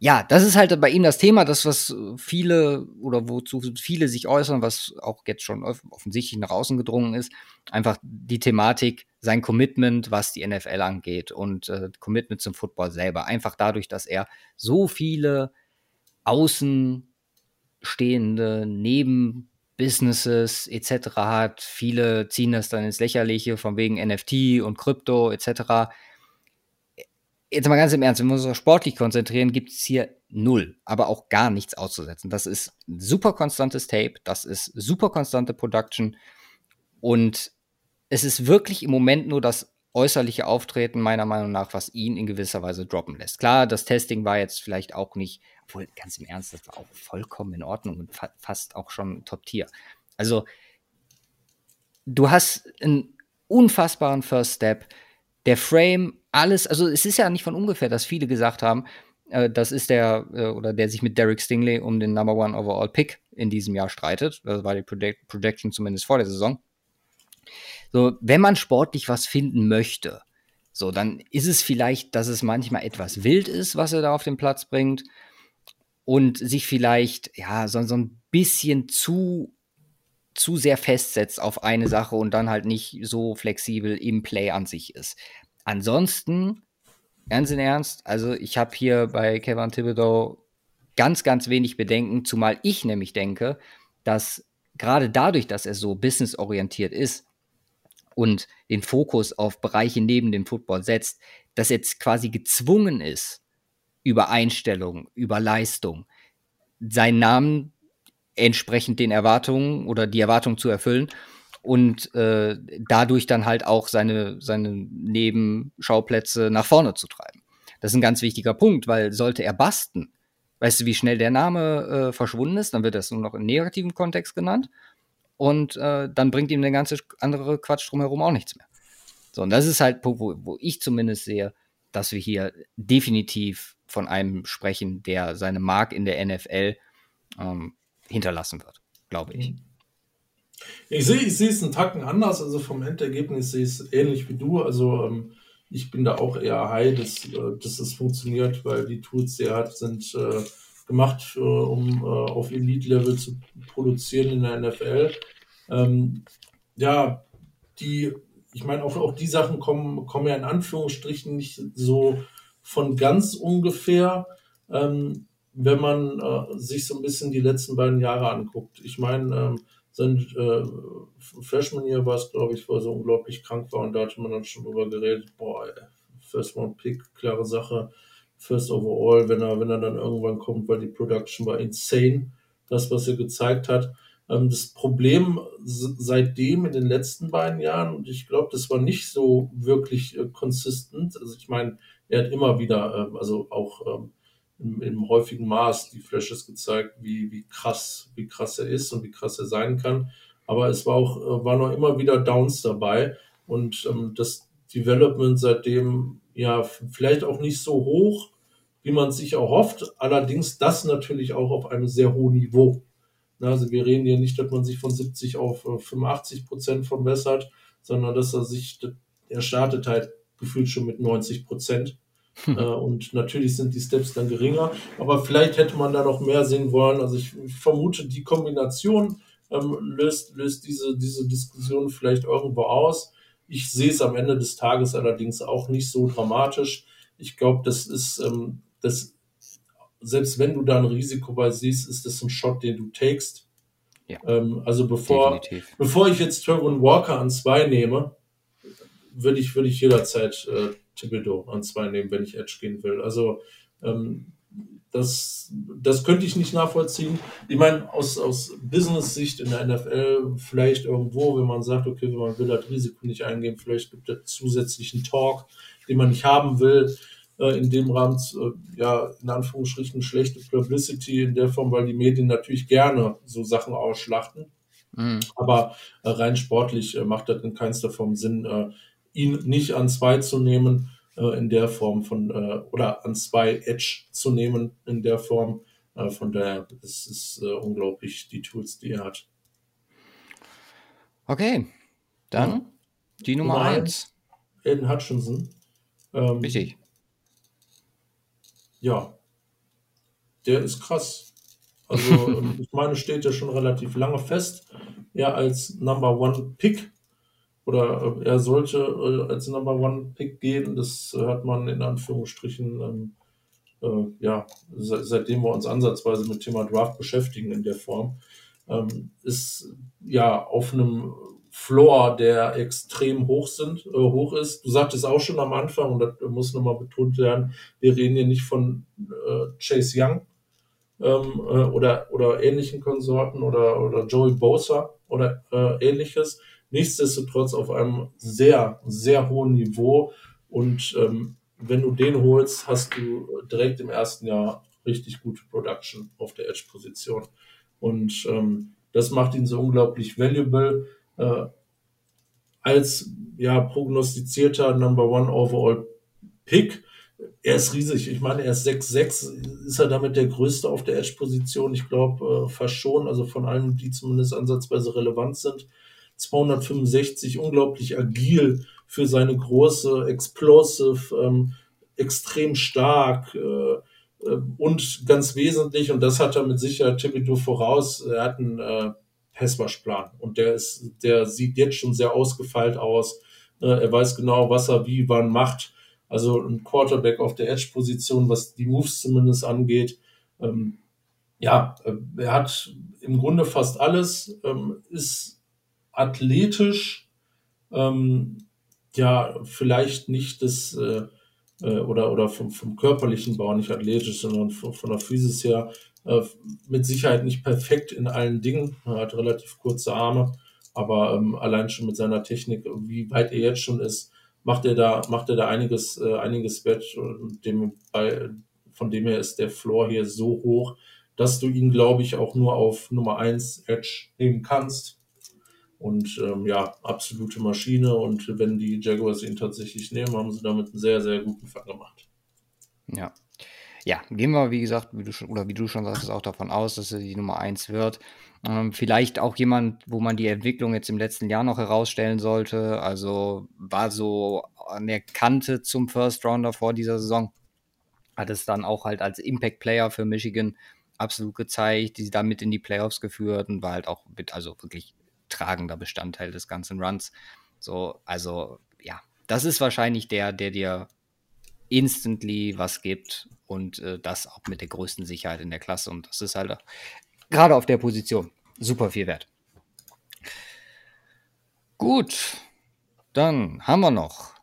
ja, das ist halt bei ihm das Thema, das, was viele oder wozu viele sich äußern, was auch jetzt schon offensichtlich nach außen gedrungen ist, einfach die Thematik, sein Commitment, was die NFL angeht und äh, Commitment zum Football selber. Einfach dadurch, dass er so viele außenstehende Nebenbusinesses etc. hat. Viele ziehen das dann ins Lächerliche, von wegen NFT und Krypto etc jetzt mal ganz im Ernst, wenn wir uns auf sportlich konzentrieren, gibt es hier null, aber auch gar nichts auszusetzen. Das ist super konstantes Tape, das ist super konstante Production und es ist wirklich im Moment nur das äußerliche Auftreten meiner Meinung nach, was ihn in gewisser Weise droppen lässt. Klar, das Testing war jetzt vielleicht auch nicht, obwohl ganz im Ernst, das war auch vollkommen in Ordnung und fa fast auch schon Top-Tier. Also, du hast einen unfassbaren First Step. Der Frame alles, also es ist ja nicht von ungefähr, dass viele gesagt haben, äh, das ist der, äh, oder der sich mit Derek Stingley um den Number One Overall Pick in diesem Jahr streitet. Das war die Project Projection zumindest vor der Saison. So, wenn man sportlich was finden möchte, so, dann ist es vielleicht, dass es manchmal etwas wild ist, was er da auf den Platz bringt und sich vielleicht, ja, so, so ein bisschen zu zu sehr festsetzt auf eine Sache und dann halt nicht so flexibel im Play an sich ist. Ansonsten, ernst in Ernst, also ich habe hier bei Kevin Thibodeau ganz, ganz wenig Bedenken, zumal ich nämlich denke, dass gerade dadurch, dass er so businessorientiert ist und den Fokus auf Bereiche neben dem Football setzt, dass er jetzt quasi gezwungen ist, über Einstellung, über Leistung, seinen Namen entsprechend den Erwartungen oder die Erwartungen zu erfüllen und äh, dadurch dann halt auch seine, seine Nebenschauplätze nach vorne zu treiben. Das ist ein ganz wichtiger Punkt, weil sollte er basten, weißt du, wie schnell der Name äh, verschwunden ist, dann wird das nur noch im negativen Kontext genannt und äh, dann bringt ihm der ganze andere Quatsch drumherum auch nichts mehr. So, und das ist halt, wo, wo ich zumindest sehe, dass wir hier definitiv von einem sprechen, der seine Mark in der NFL ähm, hinterlassen wird, glaube ich. Ich sehe ich es einen Tacken anders, also vom Endergebnis sehe ich es ähnlich wie du. Also ähm, ich bin da auch eher high, dass, äh, dass es funktioniert, weil die Tools, die er hat, sind äh, gemacht, äh, um äh, auf Elite-Level zu produzieren in der NFL. Ähm, ja, die, ich meine, auch, auch die Sachen kommen, kommen ja in Anführungsstrichen nicht so von ganz ungefähr. Ähm, wenn man äh, sich so ein bisschen die letzten beiden Jahre anguckt. Ich meine, ähm, sein äh, Freshman Year war es, glaube ich, wo er so unglaublich krank war und da hatte man dann schon drüber geredet, boah, ey, First Round Pick, klare Sache, First Overall, wenn er, wenn er dann irgendwann kommt, weil die Production war insane, das, was er gezeigt hat. Ähm, das Problem seitdem in den letzten beiden Jahren, und ich glaube, das war nicht so wirklich äh, consistent, also ich meine, er hat immer wieder, äh, also auch ähm, im, im häufigen Maß die Flashes gezeigt, wie, wie krass, wie krass er ist und wie krass er sein kann. Aber es war auch, äh, waren auch immer wieder Downs dabei und ähm, das Development seitdem ja vielleicht auch nicht so hoch, wie man sich erhofft. Allerdings das natürlich auch auf einem sehr hohen Niveau. Also wir reden hier nicht, dass man sich von 70 auf 85 äh, Prozent verbessert, sondern dass er sich, er startet halt gefühlt schon mit 90 Prozent. Äh, [laughs] und natürlich sind die Steps dann geringer, aber vielleicht hätte man da noch mehr sehen wollen. Also ich vermute, die Kombination ähm, löst, löst diese, diese Diskussion vielleicht irgendwo aus. Ich sehe es am Ende des Tages allerdings auch nicht so dramatisch. Ich glaube, das ist, ähm, das, selbst wenn du da ein Risiko bei siehst, ist das ein Shot, den du takest. Ja, ähm, also bevor, bevor ich jetzt Trevor Walker an zwei nehme, würde ich, würde ich jederzeit äh, Thibodeau an zwei nehmen, wenn ich Edge gehen will. Also ähm, das, das könnte ich nicht nachvollziehen. Ich meine, aus, aus Business-Sicht in der NFL vielleicht irgendwo, wenn man sagt, okay, wenn man will das Risiko nicht eingehen, vielleicht gibt es zusätzlichen Talk, den man nicht haben will. Äh, in dem Rahmen, äh, ja, in Anführungsstrichen schlechte Publicity in der Form, weil die Medien natürlich gerne so Sachen ausschlachten. Mhm. Aber äh, rein sportlich äh, macht das in keinster Form Sinn, äh, ihn nicht an zwei zu nehmen äh, in der Form von, äh, oder an zwei Edge zu nehmen in der Form. Äh, von daher ist es äh, unglaublich, die Tools, die er hat. Okay, dann ja. die Nummer 1. Aiden Hutchinson. Ähm, Richtig. Ja, der ist krass. Also, [laughs] ich meine, steht ja schon relativ lange fest. Er als Number One Pick oder äh, er sollte äh, als Number One Pick gehen. Das hat man in Anführungsstrichen, ähm, äh, ja, se seitdem wir uns ansatzweise mit Thema Draft beschäftigen in der Form, ähm, ist ja auf einem Floor, der extrem hoch sind, äh, hoch ist. Du sagtest auch schon am Anfang, und das muss nochmal betont werden, wir reden hier nicht von äh, Chase Young ähm, äh, oder, oder ähnlichen Konsorten oder, oder Joey Bosa oder äh, ähnliches. Nichtsdestotrotz auf einem sehr, sehr hohen Niveau. Und ähm, wenn du den holst, hast du direkt im ersten Jahr richtig gute Production auf der Edge-Position. Und ähm, das macht ihn so unglaublich valuable äh, als ja prognostizierter Number One Overall Pick. Er ist riesig. Ich meine, er ist 6'6. Ist er damit der größte auf der Edge-Position? Ich glaube äh, fast schon. Also von allen, die zumindest ansatzweise relevant sind. 265, unglaublich agil für seine große, explosive, ähm, extrem stark äh, äh, und ganz wesentlich, und das hat er mit Sicherheit Thibodeau voraus, er hat einen äh, Passwaschplan und der ist, der sieht jetzt schon sehr ausgefeilt aus. Äh, er weiß genau, was er wie wann macht. Also ein Quarterback auf der Edge-Position, was die Moves zumindest angeht. Ähm, ja, äh, er hat im Grunde fast alles, ähm, ist athletisch, ähm, ja, vielleicht nicht das, äh, äh, oder, oder vom, vom körperlichen Bau nicht athletisch, sondern von, von der Physis her äh, mit Sicherheit nicht perfekt in allen Dingen. Er hat relativ kurze Arme, aber ähm, allein schon mit seiner Technik, wie weit er jetzt schon ist, macht er da, macht er da einiges, äh, einiges Bett. Dem, bei, von dem her ist der Floor hier so hoch, dass du ihn, glaube ich, auch nur auf Nummer 1 Edge nehmen kannst. Und ähm, ja, absolute Maschine. Und wenn die Jaguars ihn tatsächlich nehmen, haben sie damit einen sehr, sehr guten Fang gemacht. Ja. Ja, gehen wir, wie gesagt, wie du schon, oder wie du schon sagst, auch davon aus, dass er die Nummer 1 wird. Ähm, vielleicht auch jemand, wo man die Entwicklung jetzt im letzten Jahr noch herausstellen sollte. Also war so an der Kante zum First Rounder vor dieser Saison. Hat es dann auch halt als Impact Player für Michigan absolut gezeigt, die damit in die Playoffs geführt und war halt auch mit, also wirklich tragender Bestandteil des ganzen Runs. So, also ja, das ist wahrscheinlich der, der dir instantly was gibt und äh, das auch mit der größten Sicherheit in der Klasse. Und das ist halt gerade auf der Position super viel wert. Gut, dann haben wir noch.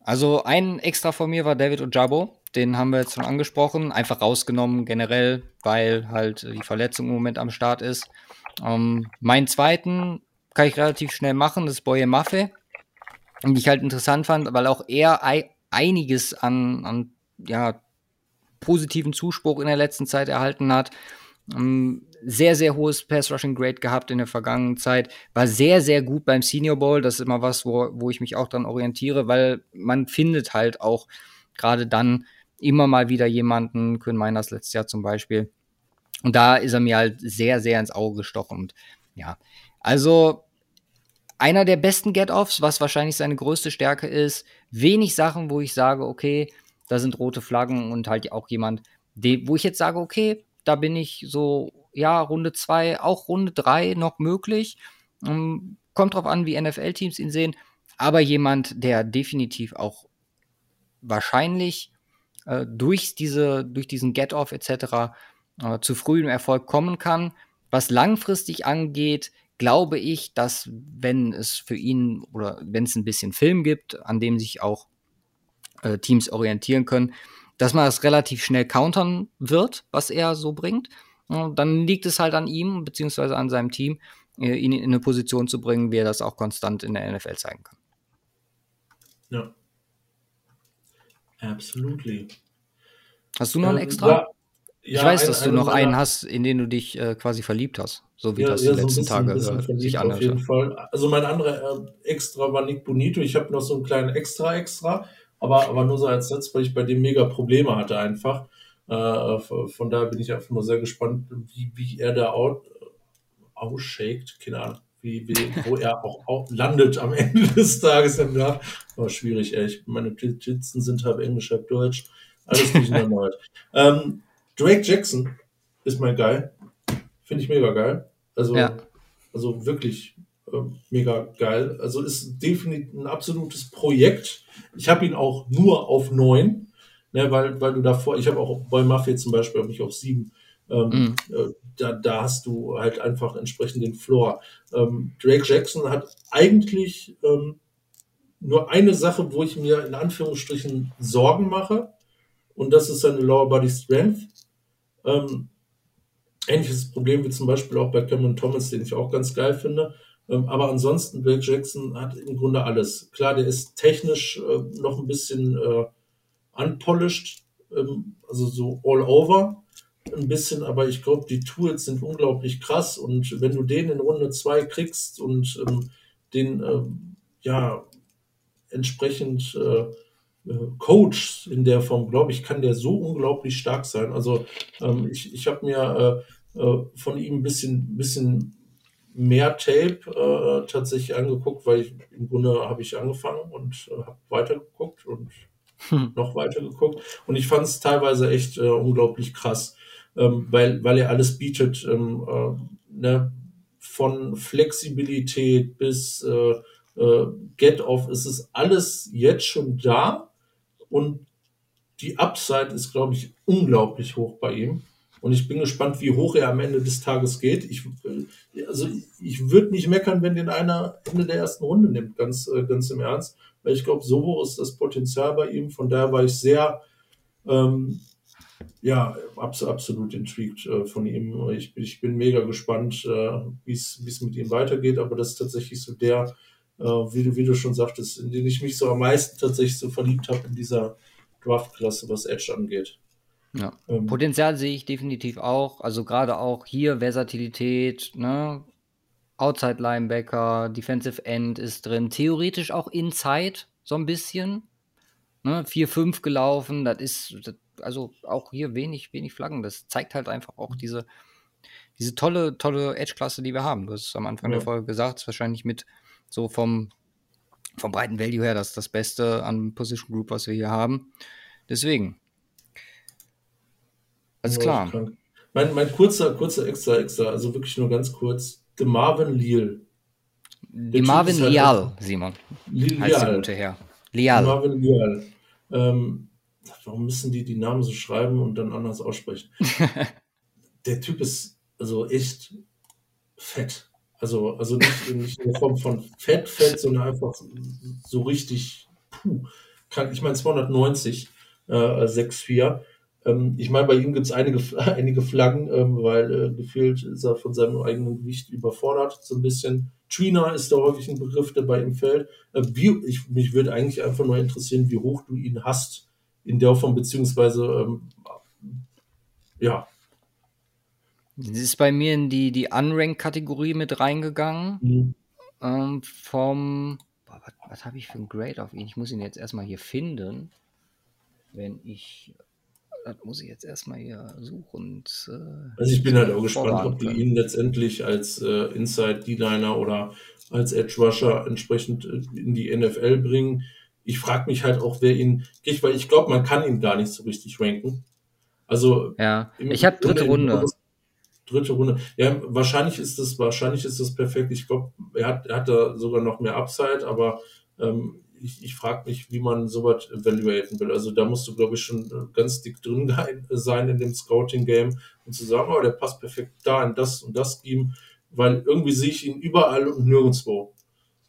Also ein extra von mir war David Ojabo. Den haben wir jetzt schon angesprochen. Einfach rausgenommen generell, weil halt die Verletzung im Moment am Start ist. Ähm, meinen zweiten kann ich relativ schnell machen, das ist Boye Maffe. Und die ich halt interessant fand, weil auch er einiges an, an ja, positiven Zuspruch in der letzten Zeit erhalten hat. Ähm, sehr, sehr hohes Pass-Rushing-Grade gehabt in der vergangenen Zeit. War sehr, sehr gut beim Senior Bowl. Das ist immer was, wo, wo ich mich auch dran orientiere, weil man findet halt auch gerade dann immer mal wieder jemanden, Quinn Miners letztes Jahr zum Beispiel. Und da ist er mir halt sehr, sehr ins Auge gestochen. Und ja, also einer der besten Get-Offs, was wahrscheinlich seine größte Stärke ist. Wenig Sachen, wo ich sage, okay, da sind rote Flaggen und halt auch jemand, wo ich jetzt sage, okay, da bin ich so, ja, Runde 2, auch Runde 3 noch möglich. Ähm, kommt drauf an, wie NFL-Teams ihn sehen. Aber jemand, der definitiv auch wahrscheinlich äh, durch, diese, durch diesen Get-Off etc. Äh, zu frühem Erfolg kommen kann. Was langfristig angeht, glaube ich, dass wenn es für ihn oder wenn es ein bisschen Film gibt, an dem sich auch äh, Teams orientieren können, dass man das relativ schnell countern wird, was er so bringt. Und dann liegt es halt an ihm, beziehungsweise an seinem Team, äh, ihn in eine Position zu bringen, wie er das auch konstant in der NFL zeigen kann. Ja. Absolutely. Hast du noch einen ähm, extra? Ja, ich weiß, dass ein, du noch einen hast, in den du dich äh, quasi verliebt hast, so wie ja, das ja, die letzten so bisschen, Tage bisschen äh, sich anhört. Auf jeden Fall. Also mein anderer äh, Extra war Nick Bonito. Ich habe noch so einen kleinen Extra-Extra, aber, aber nur so als Satz, weil ich bei dem mega Probleme hatte einfach. Äh, von daher bin ich einfach nur sehr gespannt, wie, wie er da out, ausshakt, keine Ahnung, wie, wie, wo er auch, auch, landet am [laughs] Ende des Tages im Draft. War schwierig, ey. meine Notizen sind halb Englisch, halb Deutsch. Alles durcheinander halt. Ähm, Drake Jackson ist mein geil. Finde ich mega geil. Also, ja. also wirklich äh, mega geil. Also ist definitiv ein absolutes Projekt. Ich habe ihn auch nur auf neun, ne, weil, weil du davor, ich habe auch bei Mafia zum Beispiel mich auf sieben. Ähm, mhm. äh, da, da hast du halt einfach entsprechend den Floor. Ähm, Drake Jackson hat eigentlich ähm, nur eine Sache, wo ich mir in Anführungsstrichen Sorgen mache, und das ist seine Lower Body Strength. Ähm, ähnliches Problem wie zum Beispiel auch bei Cameron Thomas, den ich auch ganz geil finde. Ähm, aber ansonsten, Blake Jackson hat im Grunde alles. Klar, der ist technisch äh, noch ein bisschen äh, unpolished, ähm, also so all over ein bisschen, aber ich glaube, die Tools sind unglaublich krass und wenn du den in Runde 2 kriegst und ähm, den äh, ja entsprechend äh, äh, Coach in der Form, glaube ich, kann der so unglaublich stark sein. Also ähm, ich, ich habe mir äh, von ihm ein bisschen, bisschen mehr Tape äh, tatsächlich angeguckt, weil ich im Grunde habe ich angefangen und äh, habe weitergeguckt und hm. noch weiter geguckt. Und ich fand es teilweise echt äh, unglaublich krass, ähm, weil, weil er alles bietet, ähm, ne, von Flexibilität bis Get-Off, ist es alles jetzt schon da und die Upside ist, glaube ich, unglaublich hoch bei ihm. Und ich bin gespannt, wie hoch er am Ende des Tages geht. Ich, also ich würde nicht meckern, wenn den einer Ende der ersten Runde nimmt, ganz, äh, ganz im Ernst. Weil ich glaube, so hoch ist das Potenzial bei ihm. Von daher war ich sehr, ähm, ja, abs absolut intrigued äh, von ihm. Ich, ich bin mega gespannt, äh, wie es mit ihm weitergeht. Aber das ist tatsächlich so der äh, wie, du, wie du schon sagtest, in den ich mich so am meisten tatsächlich so verliebt habe in dieser Draft-Klasse, was Edge angeht. Ja. Ähm, Potenzial sehe ich definitiv auch. Also gerade auch hier Versatilität, ne? Outside Linebacker, Defensive End ist drin. Theoretisch auch Inside so ein bisschen. Ne? 4-5 gelaufen. Das ist, das, also auch hier wenig, wenig Flaggen. Das zeigt halt einfach auch diese, diese tolle, tolle Edge-Klasse, die wir haben. Du hast es am Anfang ja. der Folge gesagt, ist wahrscheinlich mit so vom, vom breiten Value her das das Beste an Position Group, was wir hier haben. Deswegen. Alles klar. Mein, mein kurzer, kurzer extra, extra, also wirklich nur ganz kurz. The Marvin Leal. Die Marvin halt Lial, Simon. Lial. Heißt der gute Herr. Lial. Marvin Lial. Ähm, warum müssen die die Namen so schreiben und dann anders aussprechen? [laughs] der Typ ist also echt fett. Also, also nicht, nicht in der Form von Fett, Fett, sondern einfach so richtig, puh, kann, ich meine 290, äh, 6,4. Ähm, ich meine, bei ihm gibt es einige, [laughs] einige Flaggen, ähm, weil äh, gefühlt ist er von seinem eigenen Gewicht überfordert, so ein bisschen. Trina ist da häufig ein Begriff, der bei ihm fällt. Äh, wie, ich, mich würde eigentlich einfach nur interessieren, wie hoch du ihn hast in der Form, beziehungsweise, ähm, ja, das ist bei mir in die, die Unranked-Kategorie mit reingegangen. Mhm. Ähm, vom. Boah, was, was habe ich für ein Grade auf ihn? Ich muss ihn jetzt erstmal hier finden. Wenn ich. Das muss ich jetzt erstmal hier suchen. Und, äh, also ich bin halt auch gespannt, ob die ihn letztendlich als äh, Inside D-Liner oder als Edge Rusher entsprechend äh, in die NFL bringen. Ich frage mich halt auch, wer ihn kriegt, weil ich glaube, man kann ihn gar nicht so richtig ranken. Also ja, ich habe dritte Runde dritte Runde. Ja, wahrscheinlich ist das, wahrscheinlich ist das perfekt. Ich glaube, er hat, er hat da sogar noch mehr Upside, aber ähm, ich, ich frage mich, wie man sowas evaluaten will. Also da musst du, glaube ich, schon äh, ganz dick drin sein in dem Scouting-Game und zu sagen, oh, der passt perfekt da in das und das Scheme, weil irgendwie sehe ich ihn überall und nirgendwo.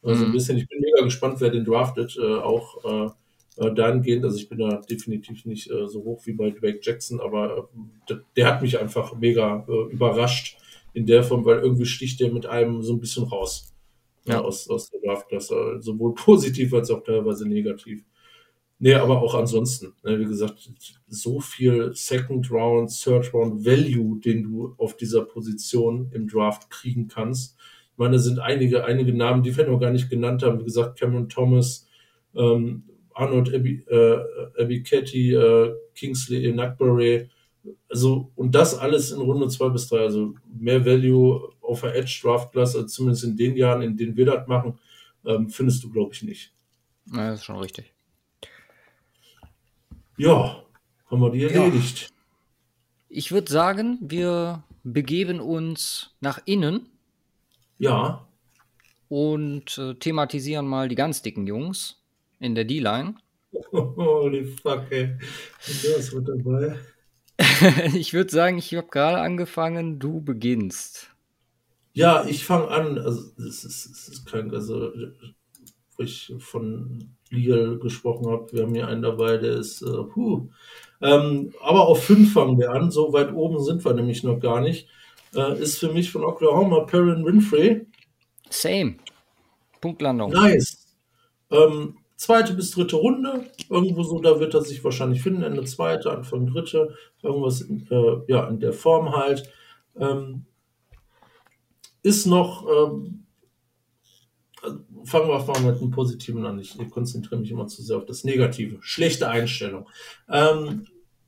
Also mhm. ein bisschen, ich bin mega gespannt, wer den draftet, äh, auch äh, äh, dahingehend, also ich bin da definitiv nicht äh, so hoch wie bei Drake Jackson, aber äh, der hat mich einfach mega äh, überrascht in der Form, weil irgendwie sticht der mit einem so ein bisschen raus ja. Aus, aus der Draftklasse, sowohl [laughs] positiv als auch teilweise negativ. Nee, aber auch ansonsten, ne, wie gesagt, so viel Second Round, Third Round Value, den du auf dieser Position im Draft kriegen kannst. Ich meine, da sind einige, einige Namen, die wir noch gar nicht genannt haben. Wie gesagt, Cameron Thomas, ähm, Arnold Abbey, äh, äh, Kingsley Enagbare. Also, und das alles in Runde zwei bis drei. Also mehr Value auf der Edge Draft Class, also zumindest in den Jahren, in denen wir das machen, ähm, findest du, glaube ich, nicht. Ja, das ist schon richtig. Ja, haben wir die erledigt. Ja. Ich würde sagen, wir begeben uns nach innen. Ja. Und äh, thematisieren mal die ganz dicken Jungs in der D-Line. Holy fuck, ey. Was mit dabei? [laughs] ich würde sagen, ich habe gerade angefangen, du beginnst. Ja, ich fange an. Also, es ist, es ist kein, also, wo ich von Legal gesprochen habe. Wir haben hier einen dabei, der ist, äh, puh. Ähm, aber auf fünf fangen wir an. So weit oben sind wir nämlich noch gar nicht. Äh, ist für mich von Oklahoma Perrin Winfrey. Same. Punktlandung. Nice. Ähm, zweite bis dritte Runde. Irgendwo so, da wird er sich wahrscheinlich finden. Ende zweite, Anfang dritte. Irgendwas in, äh, ja, in der Form halt. Ähm, ist noch ähm, fangen wir mal mit dem Positiven an. Ich, konzentriere mich immer zu sehr auf das Negative. Schlechte Einstellung. Ähm,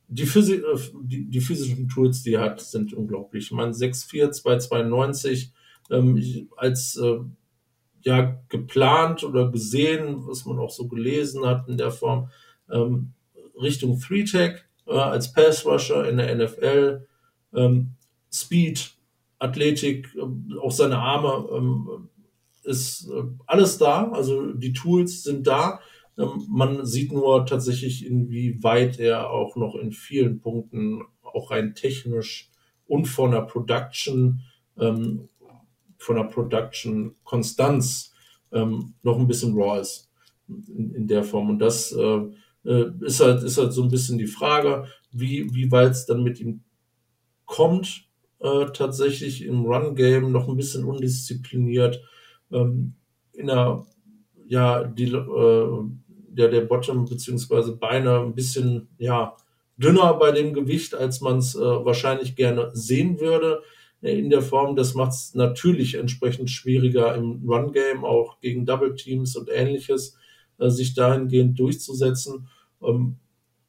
die, Physi äh, die, die, physischen Tools, die er hat, sind unglaublich. Ich meine, 6'4, 292 ähm, als äh, ja geplant oder gesehen, was man auch so gelesen hat in der Form, ähm, Richtung 3-Tech äh, als Pass-Rusher in der NFL, ähm, Speed, Athletik, äh, auch seine Arme ähm, ist äh, alles da, also die Tools sind da. Ähm, man sieht nur tatsächlich, inwieweit er auch noch in vielen Punkten auch rein technisch und von der Production, ähm, von der Production Konstanz noch ein bisschen raw ist in, der Form. Und das äh ist halt, ist halt so ein bisschen die Frage, wie, wie weit es dann mit ihm kommt, äh, tatsächlich im Run-Game noch ein bisschen undiszipliniert ähm, in der, ja, die, äh, der, der Bottom beziehungsweise Beine ein bisschen, ja, dünner bei dem Gewicht, als man es äh, wahrscheinlich gerne sehen würde äh, in der Form. Das macht es natürlich entsprechend schwieriger im Run-Game, auch gegen Double Teams und ähnliches, äh, sich dahingehend durchzusetzen. Ähm,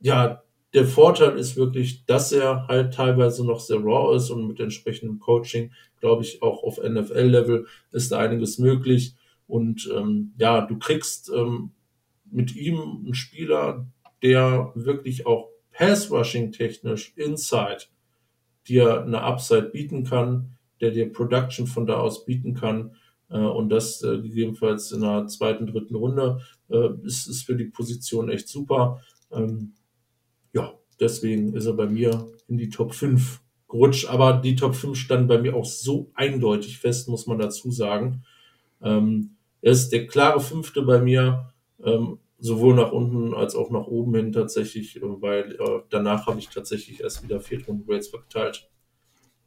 ja, der Vorteil ist wirklich, dass er halt teilweise noch sehr raw ist und mit entsprechendem Coaching, glaube ich, auch auf NFL-Level ist da einiges möglich. Und ähm, ja, du kriegst ähm, mit ihm einen Spieler, der wirklich auch Pass-Rushing technisch inside dir eine Upside bieten kann, der dir Production von da aus bieten kann. Äh, und das äh, gegebenenfalls in der zweiten, dritten Runde äh, ist, ist für die Position echt super. Ähm, ja, deswegen ist er bei mir in die Top 5 gerutscht. Aber die Top 5 standen bei mir auch so eindeutig fest, muss man dazu sagen. Ähm, er ist der klare Fünfte bei mir, ähm, sowohl nach unten als auch nach oben hin tatsächlich, weil äh, danach habe ich tatsächlich erst wieder Viertrunden Grades verteilt.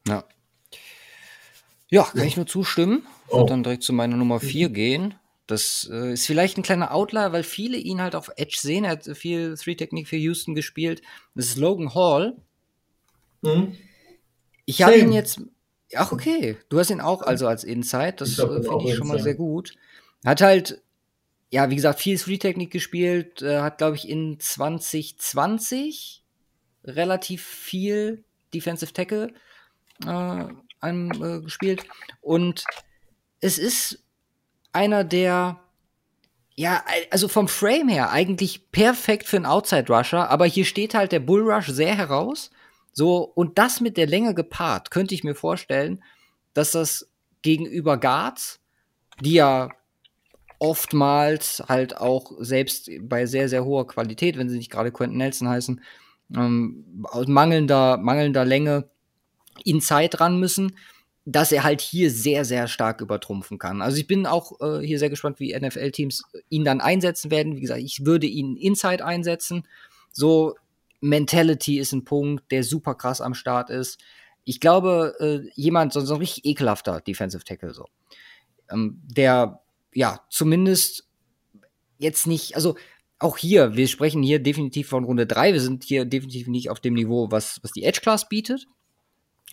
Ja. Ja, kann ja. ich nur zustimmen. Ich oh. dann direkt zu meiner Nummer 4 gehen. Das äh, ist vielleicht ein kleiner Outlier, weil viele ihn halt auf Edge sehen. Er hat viel Three-Technik für Houston gespielt. Das ist Logan Hall. Mhm. Ich habe ihn jetzt. Ach, okay. Du hast ihn auch also als Insight. Das äh, finde ich schon mal sehr gut. Hat halt, ja, wie gesagt, viel Three-Technik gespielt. Äh, hat, glaube ich, in 2020 relativ viel Defensive Tackle äh, einem, äh, gespielt. Und es ist einer, der ja, also vom Frame her eigentlich perfekt für einen Outside Rusher, aber hier steht halt der Bull Rush sehr heraus. So, und das mit der Länge gepaart, könnte ich mir vorstellen, dass das gegenüber Guards, die ja oftmals halt auch selbst bei sehr, sehr hoher Qualität, wenn sie nicht gerade Quentin Nelson heißen, ähm, aus mangelnder, mangelnder Länge in Zeit ran müssen, dass er halt hier sehr, sehr stark übertrumpfen kann. Also ich bin auch äh, hier sehr gespannt, wie NFL-Teams ihn dann einsetzen werden. Wie gesagt, ich würde ihn Inside einsetzen. So, Mentality ist ein Punkt, der super krass am Start ist. Ich glaube, äh, jemand, so, so ein richtig ekelhafter Defensive Tackle, so. Ähm, der, ja, zumindest jetzt nicht, also auch hier, wir sprechen hier definitiv von Runde 3, wir sind hier definitiv nicht auf dem Niveau, was, was die Edge Class bietet.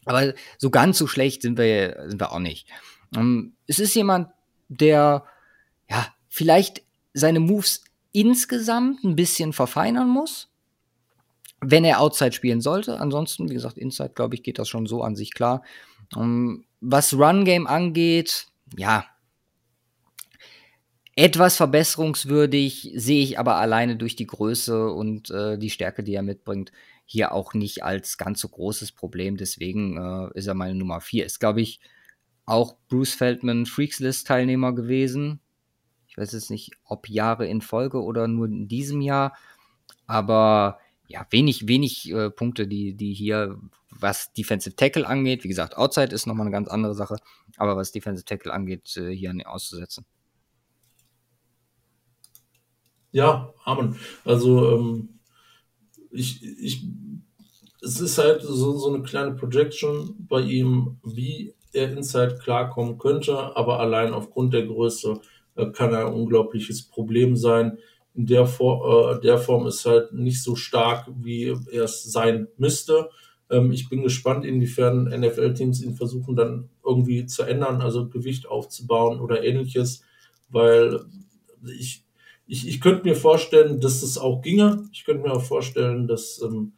Aber so ganz so schlecht sind wir, sind wir auch nicht. Ähm, es ist jemand, der ja vielleicht seine Moves insgesamt ein bisschen verfeinern muss, wenn er Outside spielen sollte. Ansonsten, wie gesagt, Inside, glaube ich, geht das schon so an sich klar. Ähm, was Run Game angeht, ja, etwas verbesserungswürdig sehe ich aber alleine durch die Größe und äh, die Stärke, die er mitbringt, hier auch nicht als ganz so großes Problem. Deswegen äh, ist er meine Nummer 4. Ist, glaube ich, auch Bruce Feldman Freaks List Teilnehmer gewesen. Ich weiß jetzt nicht, ob Jahre in Folge oder nur in diesem Jahr. Aber ja, wenig, wenig äh, Punkte, die, die hier, was Defensive Tackle angeht, wie gesagt, Outside ist nochmal eine ganz andere Sache, aber was Defensive Tackle angeht, äh, hier auszusetzen. Ja, Amen. Also ähm, ich, ich, es ist halt so, so eine kleine Projection bei ihm, wie er Inside klarkommen könnte, aber allein aufgrund der Größe äh, kann er ein unglaubliches Problem sein. In der, For äh, der Form ist halt nicht so stark, wie er es sein müsste. Ähm, ich bin gespannt, inwiefern NFL-Teams ihn versuchen dann irgendwie zu ändern, also Gewicht aufzubauen oder ähnliches, weil ich, ich, ich könnte mir vorstellen, dass das auch ginge. Ich könnte mir auch vorstellen, dass ähm,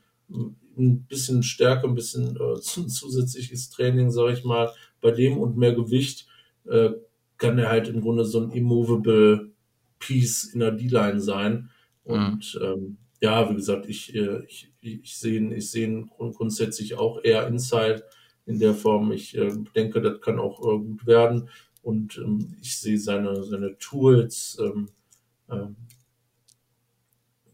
ein bisschen Stärke, ein bisschen äh, [laughs] zusätzliches Training, sage ich mal, bei dem und mehr Gewicht äh, kann er halt im Grunde so ein immovable Piece in der D-Line sein. Und mhm. ähm, ja, wie gesagt, ich, äh, ich, ich sehe ihn, ich sehe ihn grundsätzlich auch eher Inside in der Form. Ich äh, denke, das kann auch äh, gut werden. Und ähm, ich sehe seine, seine Tools, ähm, ähm,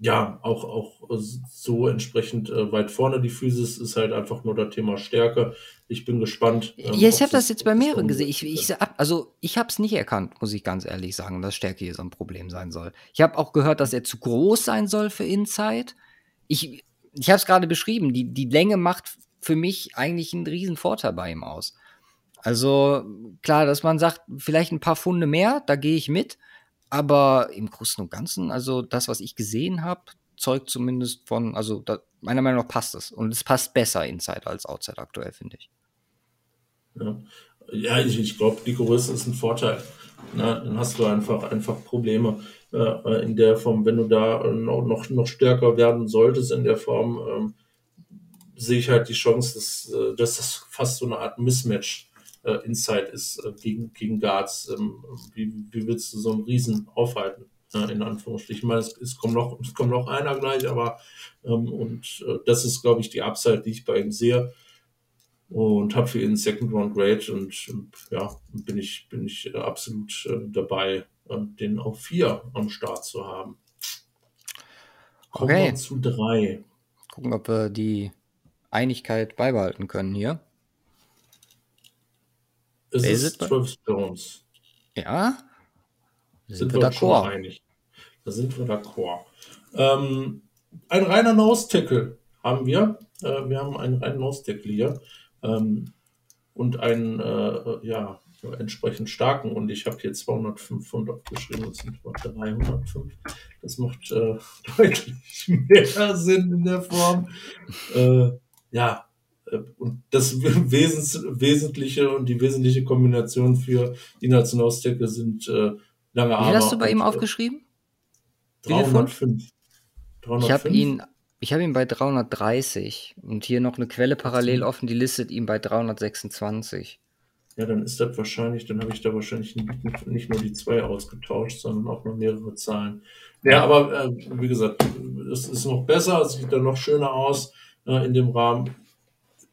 ja, auch, auch so entsprechend äh, weit vorne. Die Physis ist halt einfach nur das Thema Stärke. Ich bin gespannt. Ähm, ja, ich habe das jetzt bei mehreren gesehen. Ich, ich, also ich habe es nicht erkannt, muss ich ganz ehrlich sagen, dass Stärke hier so ein Problem sein soll. Ich habe auch gehört, dass er zu groß sein soll für Inside. Ich, ich habe es gerade beschrieben. Die, die Länge macht für mich eigentlich einen riesen Vorteil bei ihm aus. Also klar, dass man sagt, vielleicht ein paar Funde mehr, da gehe ich mit. Aber im Großen und Ganzen, also das, was ich gesehen habe, zeugt zumindest von, also da, meiner Meinung nach passt es. Und es passt besser Inside als Outside aktuell, finde ich. Ja, ja ich, ich glaube, die Größe ist ein Vorteil. Na, dann hast du einfach, einfach Probleme äh, in der Form. Wenn du da noch, noch, noch stärker werden solltest in der Form, ähm, sehe ich halt die Chance, dass, äh, dass das fast so eine Art Mismatch äh, Insight ist äh, gegen, gegen Guards. Ähm, wie, wie willst du so einen Riesen aufhalten? Äh, in Anführungsstrichen. Ich meine, es, es, kommt noch, es kommt noch einer gleich, aber ähm, und äh, das ist, glaube ich, die Upside, die ich bei ihm sehe. Und habe für ihn Second Round Grade und ja, bin ich, bin ich äh, absolut äh, dabei, den auf vier am Start zu haben. Kommen okay. wir zu drei. Gucken, ob wir die Einigkeit beibehalten können hier. Es Wer ist Travis Jones. Ja. Sind, sind wir d'accord. einig. Da sind wir d'accord. Ähm, ein reiner Nose-Tackle haben wir. Äh, wir haben einen reinen Nose-Tackle hier. Ähm, und einen, äh, ja, entsprechend starken. Und ich habe hier 205 aufgeschrieben. Das sind 305. Das macht äh, [laughs] deutlich mehr Sinn in der Form. Äh, ja, und das [laughs] Wesens, Wesentliche und die wesentliche Kombination für die Nationalstecke sind äh, lange Arme. Wie hast du bei ihm äh, aufgeschrieben? 305. 305? Ich habe ihn, ich ihn bei 330 und hier noch eine Quelle parallel offen, die listet ihn bei 326. Ja, dann ist das wahrscheinlich, dann habe ich da wahrscheinlich nicht nur die zwei ausgetauscht, sondern auch noch mehrere Zahlen. Ja, aber äh, wie gesagt, es ist noch besser, es sieht dann noch schöner aus äh, in dem Rahmen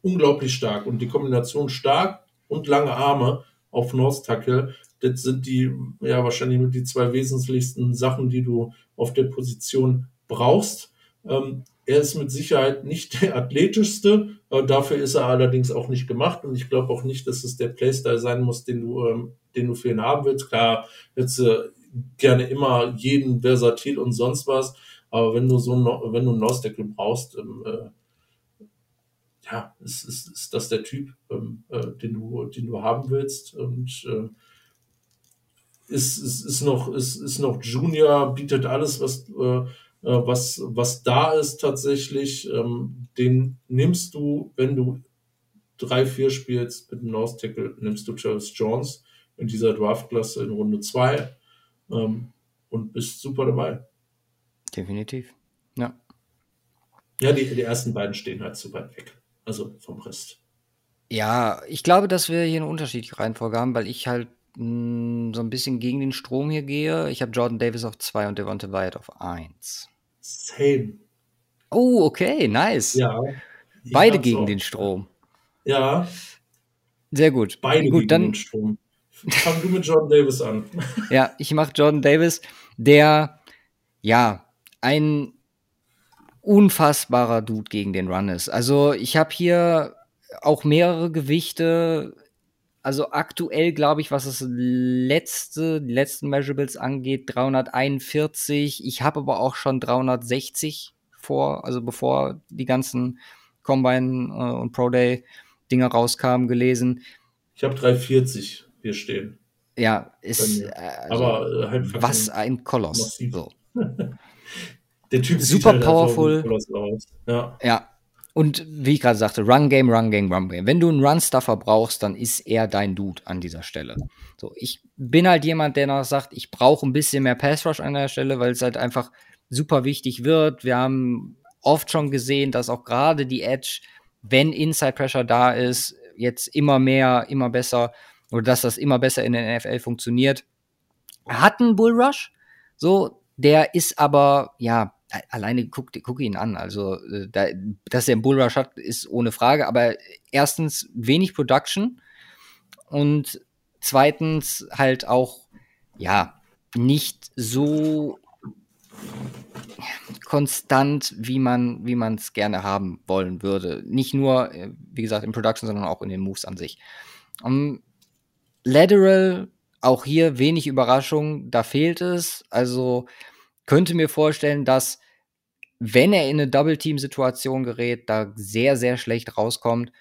unglaublich stark. Und die Kombination stark und lange Arme auf North Tackle, das sind die, ja, wahrscheinlich mit die zwei wesentlichsten Sachen, die du auf der Position brauchst. Ähm, er ist mit Sicherheit nicht der athletischste, äh, dafür ist er allerdings auch nicht gemacht und ich glaube auch nicht, dass es der Playstyle sein muss, den du, ähm, den du für ihn haben willst. Klar, jetzt äh, gerne immer jeden versatil und sonst was, aber wenn du so ein, wenn du einen Nose brauchst, ähm, äh, ja, ist, ist, ist das der Typ, ähm, äh, den du, den du haben willst und äh, ist, ist, ist noch, ist, ist noch Junior, bietet alles, was, äh, äh, was, was da ist tatsächlich, ähm, den nimmst du, wenn du 3-4 spielst mit dem Nose Tackle, nimmst du Charles Jones in dieser Draftklasse in Runde 2 ähm, und bist super dabei. Definitiv, ja. Ja, die, die ersten beiden stehen halt zu weit weg, also vom Rest. Ja, ich glaube, dass wir hier eine unterschiedliche Reihenfolge haben, weil ich halt mh, hm, so ein bisschen gegen den Strom hier gehe. Ich habe Jordan Davis auf 2 und Devonta Wyatt auf 1. Same. Oh, okay, nice. Ja. Beide gegen auch. den Strom. Ja. Sehr gut. Beide gut, gegen dann, den Strom. Fang du mit Jordan Davis an. [laughs] ja, ich mache Jordan Davis, der ja ein unfassbarer Dude gegen den Run ist. Also ich habe hier auch mehrere Gewichte also aktuell glaube ich, was das letzte, die letzten Measurables angeht, 341. Ich habe aber auch schon 360 vor, also bevor die ganzen Combine äh, und Pro Day Dinger rauskamen, gelesen. Ich habe 340 hier stehen. Ja, ist äh, also, aber äh, halt was ein Koloss. So. [laughs] Der Typ super halt powerful. Ja. ja, und wie ich gerade sagte, Run Game, Run Game, Run Game. Wenn du einen Run-Stuffer brauchst, dann ist er dein Dude an dieser Stelle. So, ich bin halt jemand, der noch sagt, ich brauche ein bisschen mehr Pass Rush an der Stelle, weil es halt einfach super wichtig wird. Wir haben oft schon gesehen, dass auch gerade die Edge, wenn Inside Pressure da ist, jetzt immer mehr, immer besser oder dass das immer besser in der NFL funktioniert. Er hat einen Bull Rush, so, der ist aber, ja, alleine guck, guck ihn an. Also, äh, da, dass er einen Bullrush hat, ist ohne Frage. Aber erstens wenig Production und zweitens halt auch, ja, nicht so konstant, wie man wie es gerne haben wollen würde. Nicht nur, äh, wie gesagt, in Production, sondern auch in den Moves an sich. Um, Lateral, auch hier wenig Überraschung, da fehlt es. Also könnte mir vorstellen, dass wenn er in eine Double-Team-Situation gerät, da sehr, sehr schlecht rauskommt.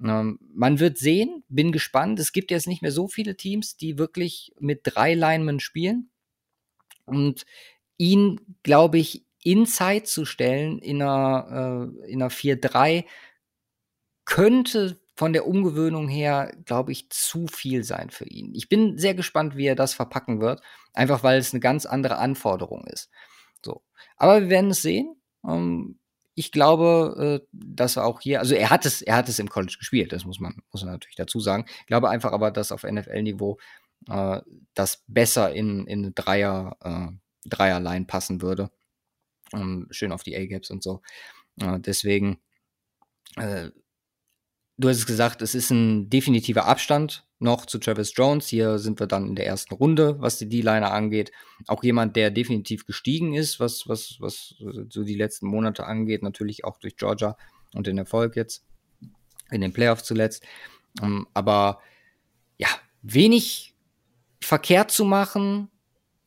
Ähm, man wird sehen, bin gespannt. Es gibt jetzt nicht mehr so viele Teams, die wirklich mit drei Linemen spielen. Und ihn, glaube ich, inside zu stellen in einer, äh, in einer 4-3 könnte von der Umgewöhnung her, glaube ich, zu viel sein für ihn. Ich bin sehr gespannt, wie er das verpacken wird, einfach weil es eine ganz andere Anforderung ist. So. Aber wir werden es sehen. Ähm, ich glaube, äh, dass er auch hier, also er hat es, er hat es im College gespielt, das muss man, muss man natürlich dazu sagen. Ich glaube einfach aber, dass auf NFL-Niveau äh, das besser in, in Dreier, äh, Dreierline passen würde. Ähm, schön auf die A-Gaps und so. Äh, deswegen, äh, du hast es gesagt, es ist ein definitiver Abstand noch zu Travis Jones. Hier sind wir dann in der ersten Runde, was die D-Liner angeht. Auch jemand, der definitiv gestiegen ist, was, was, was so die letzten Monate angeht. Natürlich auch durch Georgia und den Erfolg jetzt in den Playoffs zuletzt. Ähm, aber ja, wenig verkehrt zu machen,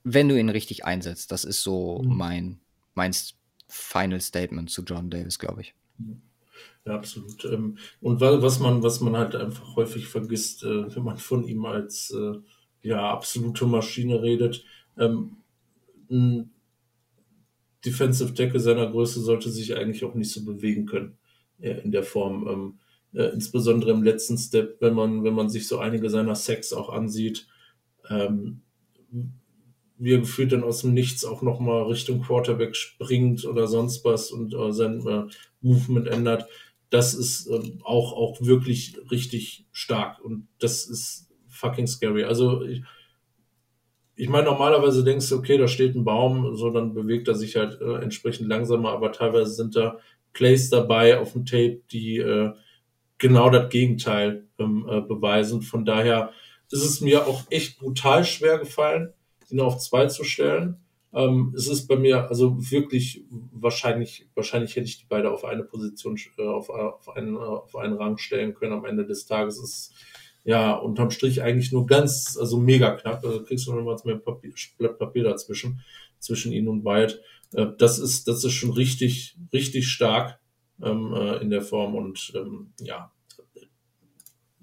wenn du ihn richtig einsetzt. Das ist so mhm. mein, mein Final Statement zu John Davis, glaube ich. Mhm. Ja, absolut. Ähm, und was man, was man halt einfach häufig vergisst, äh, wenn man von ihm als äh, ja, absolute Maschine redet, ähm, ein Defensive Tackle seiner Größe sollte sich eigentlich auch nicht so bewegen können in der Form. Ähm, äh, insbesondere im letzten Step, wenn man, wenn man sich so einige seiner Sex auch ansieht, ähm, wie er gefühlt dann aus dem Nichts auch nochmal Richtung Quarterback springt oder sonst was und äh, sein äh, Movement ändert das ist ähm, auch, auch wirklich richtig stark und das ist fucking scary. Also ich, ich meine, normalerweise denkst du, okay, da steht ein Baum, so dann bewegt er sich halt äh, entsprechend langsamer, aber teilweise sind da Plays dabei auf dem Tape, die äh, genau das Gegenteil ähm, äh, beweisen. Von daher ist es mir auch echt brutal schwer gefallen, ihn auf zwei zu stellen. Ähm, es ist bei mir also wirklich wahrscheinlich, wahrscheinlich hätte ich die beide auf eine Position, äh, auf, auf, einen, auf einen Rang stellen können. Am Ende des Tages ist ja unterm Strich eigentlich nur ganz, also mega knapp. Also kriegst du noch mal mehr Papier, Blatt Papier dazwischen, zwischen ihnen und Wyatt. Äh, das ist, das ist schon richtig, richtig stark ähm, äh, in der Form und ähm, ja,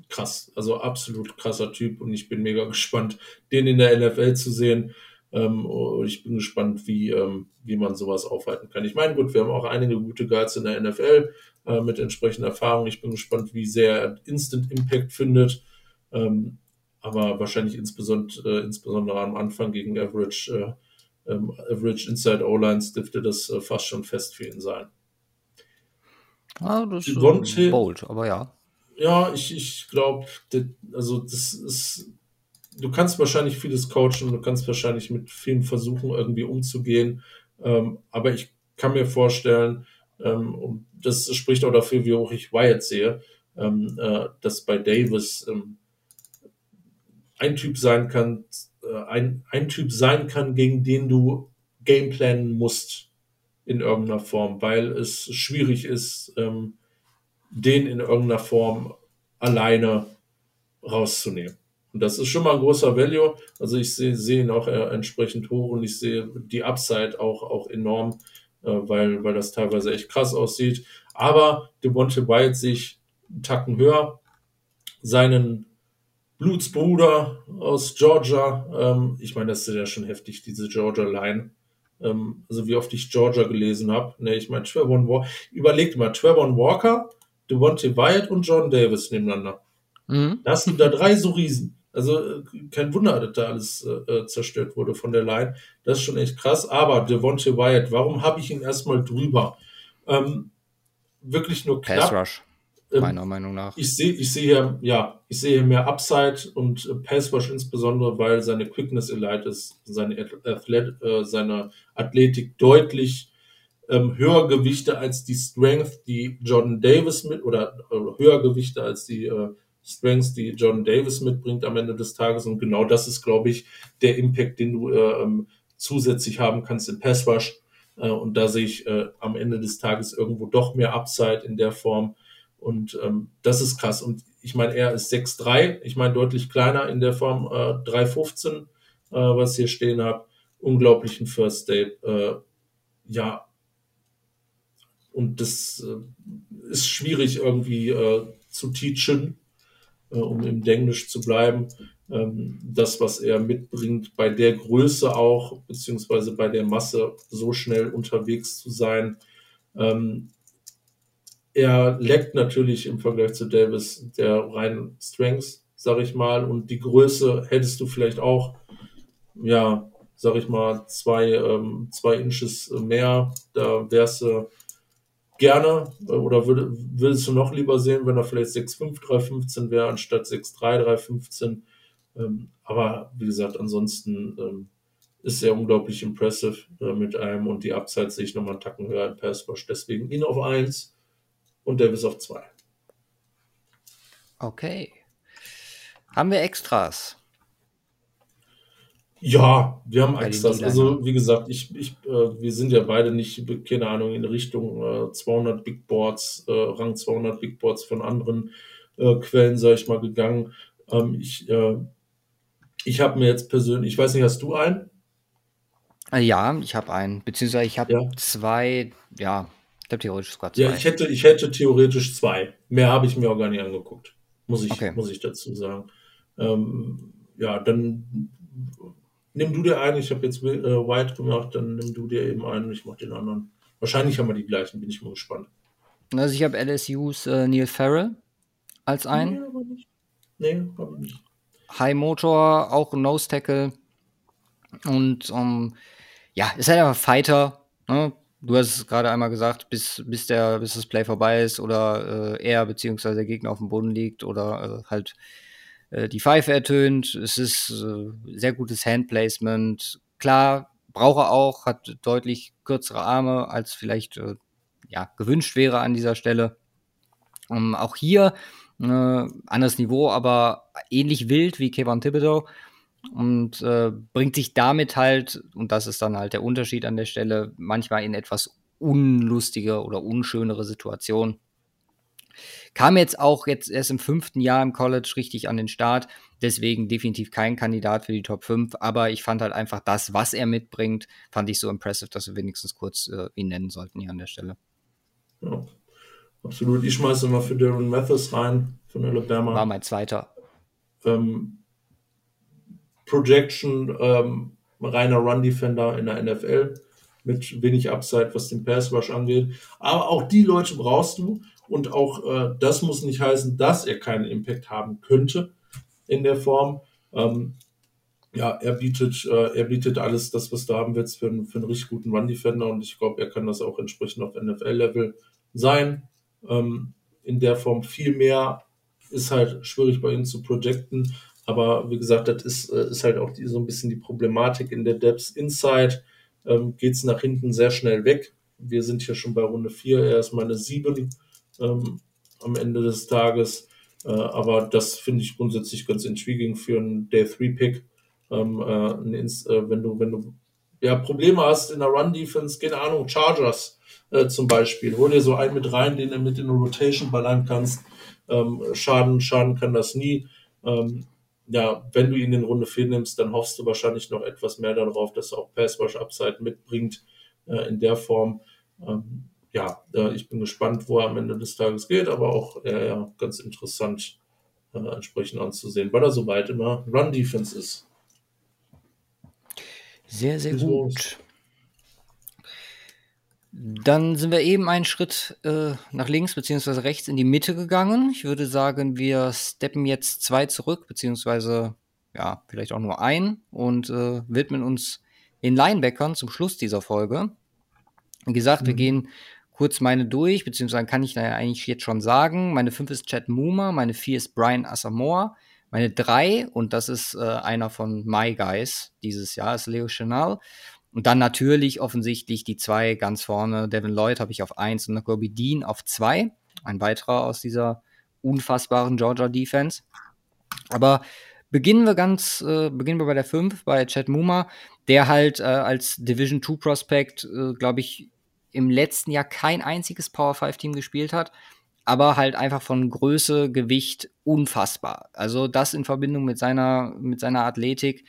krass. Also absolut krasser Typ und ich bin mega [laughs] gespannt, den in der NFL zu sehen. Ähm, ich bin gespannt, wie, ähm, wie man sowas aufhalten kann. Ich meine, gut, wir haben auch einige gute Guards in der NFL äh, mit entsprechender Erfahrung. Ich bin gespannt, wie sehr er Instant Impact findet. Ähm, aber wahrscheinlich insbesondere, äh, insbesondere am Anfang gegen Average, äh, Average Inside O-Lines dürfte das fast schon fest für ihn sein. Ah, das ist äh, bold, aber ja. Ja, ich, ich glaube, also das ist du kannst wahrscheinlich vieles coachen, du kannst wahrscheinlich mit vielen versuchen, irgendwie umzugehen. Ähm, aber ich kann mir vorstellen, ähm, und das spricht auch dafür, wie hoch ich Wyatt sehe, ähm, äh, dass bei Davis ähm, ein Typ sein kann, äh, ein, ein Typ sein kann, gegen den du gameplanen musst in irgendeiner Form, weil es schwierig ist, ähm, den in irgendeiner Form alleine rauszunehmen. Und das ist schon mal ein großer Value. Also ich sehe, sehe ihn auch äh, entsprechend hoch und ich sehe die Upside auch, auch enorm, äh, weil, weil das teilweise echt krass aussieht. Aber Devonte White sich einen Tacken höher. Seinen Blutsbruder aus Georgia, ähm, ich meine, das ist ja schon heftig, diese Georgia Line. Ähm, also wie oft ich Georgia gelesen habe. Ne, ich meine, Trevor Walker, überlegt mal, Trevor Walker, Devonte Wyatt und John Davis nebeneinander. Mhm. Da sind da drei so Riesen. Also äh, kein Wunder, dass da alles äh, äh, zerstört wurde von der Line. Das ist schon echt krass. Aber Devontae Wyatt, warum habe ich ihn erstmal drüber? Ähm, wirklich nur knapp. Pass Rush, ähm, meiner Meinung nach. Ich sehe ich sehe hier, ja, ich sehe hier mehr Upside und äh, Pass Rush insbesondere, weil seine Quickness Elite ist, seine, Athlet, äh, seine Athletik deutlich ähm, höher Gewichte als die Strength, die Jordan Davis mit, oder äh, höher Gewichte als die äh, Strengths, die John Davis mitbringt am Ende des Tages. Und genau das ist, glaube ich, der Impact, den du äh, ähm, zusätzlich haben kannst im Pass Rush. Äh, und da sehe ich äh, am Ende des Tages irgendwo doch mehr Upside in der Form. Und ähm, das ist krass. Und ich meine, er ist 6'3, ich meine deutlich kleiner in der Form äh, 3'15, äh, was hier stehen habe. Unglaublichen First Day. Äh, ja. Und das äh, ist schwierig irgendwie äh, zu teachen äh, um im Denglisch zu bleiben, ähm, das, was er mitbringt, bei der Größe auch, beziehungsweise bei der Masse so schnell unterwegs zu sein. Ähm, er leckt natürlich im Vergleich zu Davis der reinen Strengths, sag ich mal, und die Größe hättest du vielleicht auch, ja, sag ich mal, zwei, ähm, zwei Inches mehr, da wärst du gerne oder würde, würdest du noch lieber sehen, wenn er vielleicht 6,5, 3,15 wäre, anstatt 6,3, 3,15. Ähm, aber wie gesagt, ansonsten ähm, ist er unglaublich impressive äh, mit einem und die Upside sehe ich nochmal einen Tacken höher in Passwash. Deswegen ihn auf 1 und Davis auf 2. Okay. Haben wir Extras? Ja, wir haben Extras. Also, wie gesagt, ich, ich, äh, wir sind ja beide nicht, keine Ahnung, in Richtung äh, 200 Big Boards, äh, Rang 200 Big Boards von anderen äh, Quellen, sag ich mal, gegangen. Ähm, ich äh, ich habe mir jetzt persönlich, ich weiß nicht, hast du einen? Äh, ja, ich habe einen, beziehungsweise ich habe ja. zwei, ja, ich habe theoretisch sogar zwei. Ja, ich hätte, ich hätte theoretisch zwei. Mehr habe ich mir auch gar nicht angeguckt. Muss ich, okay. muss ich dazu sagen. Ähm, ja, dann nimm du dir einen, ich habe jetzt äh, White gemacht, dann nimm du dir eben einen und ich mache den anderen. Wahrscheinlich haben wir die gleichen, bin ich mal gespannt. Also ich habe LSUs äh, Neil Farrell als einen. Nee, aber nicht. Nee, aber nicht. High Motor, auch Nose Tackle. Und ähm, ja, ist halt einfach Fighter. Ne? Du hast es gerade einmal gesagt, bis, bis, der, bis das Play vorbei ist oder äh, er bzw. der Gegner auf dem Boden liegt oder äh, halt äh, die Pfeife ertönt. Es ist äh, sehr gutes Handplacement. Klar, braucht er auch, hat deutlich kürzere Arme, als vielleicht äh, ja, gewünscht wäre an dieser Stelle. Ähm, auch hier äh, anderes Niveau, aber ähnlich wild wie Kevin Thibodeau. und äh, bringt sich damit halt, und das ist dann halt der Unterschied an der Stelle, manchmal in etwas unlustige oder unschönere Situationen. Kam jetzt auch jetzt erst im fünften Jahr im College richtig an den Start, deswegen definitiv kein Kandidat für die Top 5, aber ich fand halt einfach das, was er mitbringt, fand ich so impressive, dass wir wenigstens kurz äh, ihn nennen sollten hier an der Stelle. Ja, absolut. Ich schmeiße mal für Darren Mathis rein von Alabama. War mein zweiter. Ähm, Projection, ähm, reiner Run-Defender in der NFL mit wenig Upside, was den Pass Rush angeht. Aber auch die Leute brauchst du und auch äh, das muss nicht heißen, dass er keinen Impact haben könnte in der Form. Ähm, ja, er bietet, äh, er bietet alles das, was du haben willst für, einen, für einen richtig guten Run-Defender und ich glaube, er kann das auch entsprechend auf NFL-Level sein. Ähm, in der Form viel mehr ist halt schwierig bei ihm zu projecten, aber wie gesagt, das ist, äh, ist halt auch die, so ein bisschen die Problematik in der Depths Inside. Ähm, Geht es nach hinten sehr schnell weg. Wir sind hier schon bei Runde 4, er ist meine 7 ähm, am Ende des Tages. Äh, aber das finde ich grundsätzlich ganz intriguing für einen Day 3 Pick. Ähm, äh, äh, wenn du, wenn du ja, Probleme hast in der Run-Defense, keine Ahnung, Chargers äh, zum Beispiel, hol dir so einen mit rein, den du mit in der Rotation ballern kannst. Ähm, Schaden, Schaden kann das nie. Ähm, ja, wenn du ihn in Runde 4 nimmst, dann hoffst du wahrscheinlich noch etwas mehr darauf, dass er auch Pass-Rush-Upside mitbringt äh, in der Form. Ähm, ja, äh, ich bin gespannt, wo er am Ende des Tages geht, aber auch äh, ja, ganz interessant äh, entsprechend anzusehen, weil er soweit immer Run-Defense ist. Sehr, sehr gut. Dann sind wir eben einen Schritt äh, nach links bzw. rechts in die Mitte gegangen. Ich würde sagen, wir steppen jetzt zwei zurück, beziehungsweise ja, vielleicht auch nur ein und äh, widmen uns den Linebackern zum Schluss dieser Folge. Wie gesagt, mhm. wir gehen kurz meine durch, beziehungsweise kann ich da ja eigentlich jetzt schon sagen. Meine 5 ist Chad Muma, meine 4 ist Brian Asamoah, meine 3, und das ist äh, einer von My Guys dieses Jahr, ist Leo Chanel. Und dann natürlich offensichtlich die zwei ganz vorne. Devin Lloyd habe ich auf 1 und Nakobe Dean auf 2. Ein weiterer aus dieser unfassbaren Georgia Defense. Aber beginnen wir ganz, äh, beginnen wir bei der 5, bei Chad Muma, der halt äh, als Division 2 Prospect, äh, glaube ich, im letzten Jahr kein einziges Power 5 Team gespielt hat, aber halt einfach von Größe, Gewicht unfassbar. Also das in Verbindung mit seiner, mit seiner Athletik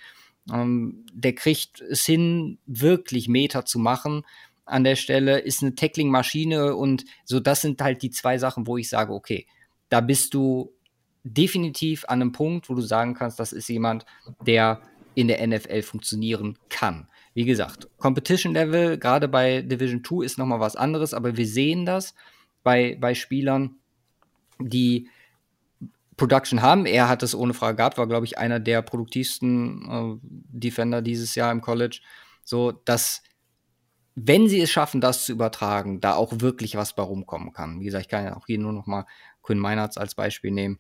ähm, der kriegt es hin, wirklich Meter zu machen an der Stelle, ist eine Tackling-Maschine und so, das sind halt die zwei Sachen, wo ich sage, okay, da bist du definitiv an einem Punkt, wo du sagen kannst, das ist jemand, der in der NFL funktionieren kann. Wie gesagt, Competition Level, gerade bei Division 2 ist nochmal was anderes, aber wir sehen das bei, bei Spielern, die Production haben. Er hat es ohne Frage gehabt, war, glaube ich, einer der produktivsten äh, Defender dieses Jahr im College. So, dass, wenn sie es schaffen, das zu übertragen, da auch wirklich was bei rumkommen kann. Wie gesagt, ich kann ja auch hier nur noch mal Quinn Meinerts als Beispiel nehmen,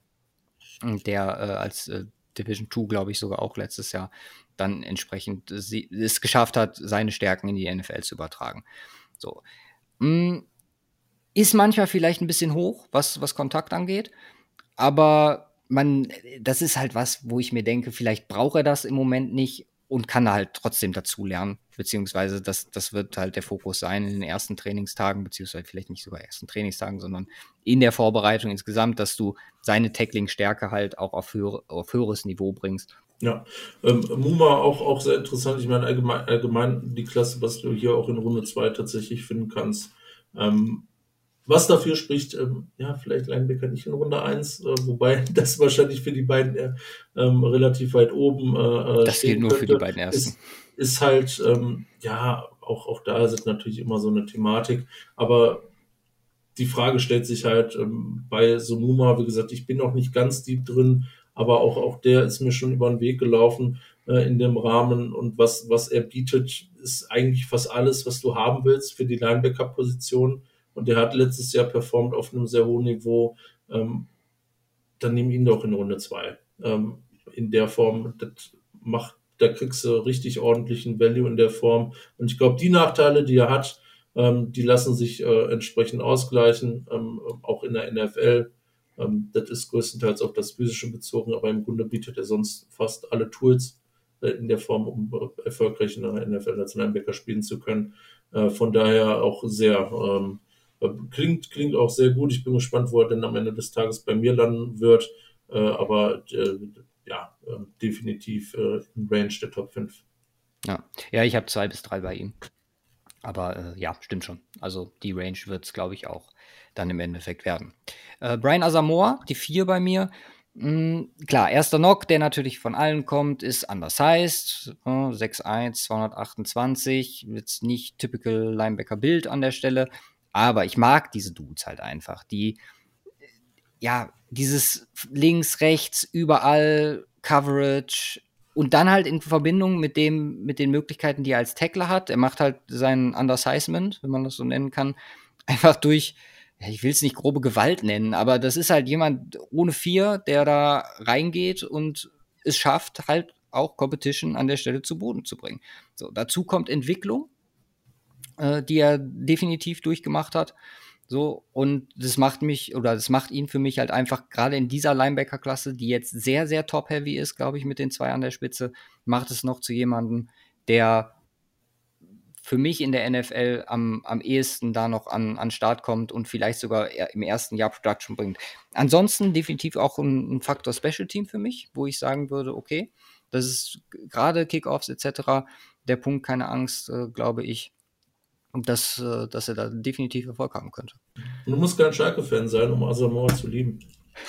der äh, als äh, Division 2, glaube ich, sogar auch letztes Jahr dann entsprechend es geschafft hat, seine Stärken in die NFL zu übertragen. So. Mm, ist manchmal vielleicht ein bisschen hoch, was, was Kontakt angeht. Aber man, das ist halt was, wo ich mir denke, vielleicht braucht er das im Moment nicht und kann halt trotzdem dazu lernen. Beziehungsweise das, das wird halt der Fokus sein in den ersten Trainingstagen, beziehungsweise vielleicht nicht sogar ersten Trainingstagen, sondern in der Vorbereitung insgesamt, dass du seine Tackling-Stärke halt auch auf, höhere, auf höheres Niveau bringst. Ja, ähm, Muma auch, auch sehr interessant. Ich meine, allgemein, allgemein die Klasse, was du hier auch in Runde 2 tatsächlich finden kannst. Ähm, was dafür spricht, ähm, ja, vielleicht Linebacker nicht in Runde 1, äh, wobei [laughs] das wahrscheinlich für die beiden äh, ähm, relativ weit oben äh, äh Das gilt nur könnte, für die beiden ersten. Ist, ist halt, ähm, ja, auch, auch da ist natürlich immer so eine Thematik, aber die Frage stellt sich halt ähm, bei Sonuma, wie gesagt, ich bin noch nicht ganz deep drin, aber auch, auch der ist mir schon über den Weg gelaufen äh, in dem Rahmen und was, was er bietet, ist eigentlich fast alles, was du haben willst für die Linebacker-Position und der hat letztes Jahr performt auf einem sehr hohen Niveau, ähm, dann nimm ihn doch in Runde 2. Ähm, in der Form, das macht, da kriegst du richtig ordentlichen Value in der Form. Und ich glaube, die Nachteile, die er hat, ähm, die lassen sich äh, entsprechend ausgleichen, ähm, auch in der NFL. Ähm, das ist größtenteils auf das Physische bezogen, aber im Grunde bietet er sonst fast alle Tools äh, in der Form, um äh, erfolgreich in der NFL als Linebacker spielen zu können. Äh, von daher auch sehr, ähm, klingt, klingt auch sehr gut. Ich bin gespannt, wo er denn am Ende des Tages bei mir landen wird. aber ja, definitiv im Range der Top 5. Ja, ja ich habe zwei bis drei bei ihm. Aber äh, ja, stimmt schon. Also die Range wird es, glaube ich, auch dann im Endeffekt werden. Äh, Brian Asamoah, die vier bei mir. Mhm, klar, erster Knock, der natürlich von allen kommt, ist undersized. Äh, 6'1, 228. Jetzt nicht typical Linebacker-Bild an der Stelle. Aber ich mag diese Dudes halt einfach. Die, ja, dieses links, rechts, überall Coverage, und dann halt in Verbindung mit dem, mit den Möglichkeiten, die er als Tackler hat. Er macht halt sein Undersizement, wenn man das so nennen kann, [laughs] einfach durch ich will es nicht grobe Gewalt nennen, aber das ist halt jemand ohne vier, der da reingeht und es schafft, halt auch Competition an der Stelle zu Boden zu bringen. So, dazu kommt Entwicklung, äh, die er definitiv durchgemacht hat. So, und das macht mich, oder das macht ihn für mich halt einfach, gerade in dieser Linebacker-Klasse, die jetzt sehr, sehr top-heavy ist, glaube ich, mit den zwei an der Spitze, macht es noch zu jemandem, der für mich in der NFL am, am ehesten da noch an, an Start kommt und vielleicht sogar im ersten Jahr Production bringt. Ansonsten definitiv auch ein, ein Faktor Special Team für mich, wo ich sagen würde, okay, das ist gerade Kickoffs etc. der Punkt, keine Angst, äh, glaube ich, dass, äh, dass er da definitiv Erfolg haben könnte. Du musst kein Schalke-Fan sein, um Asamoah zu lieben.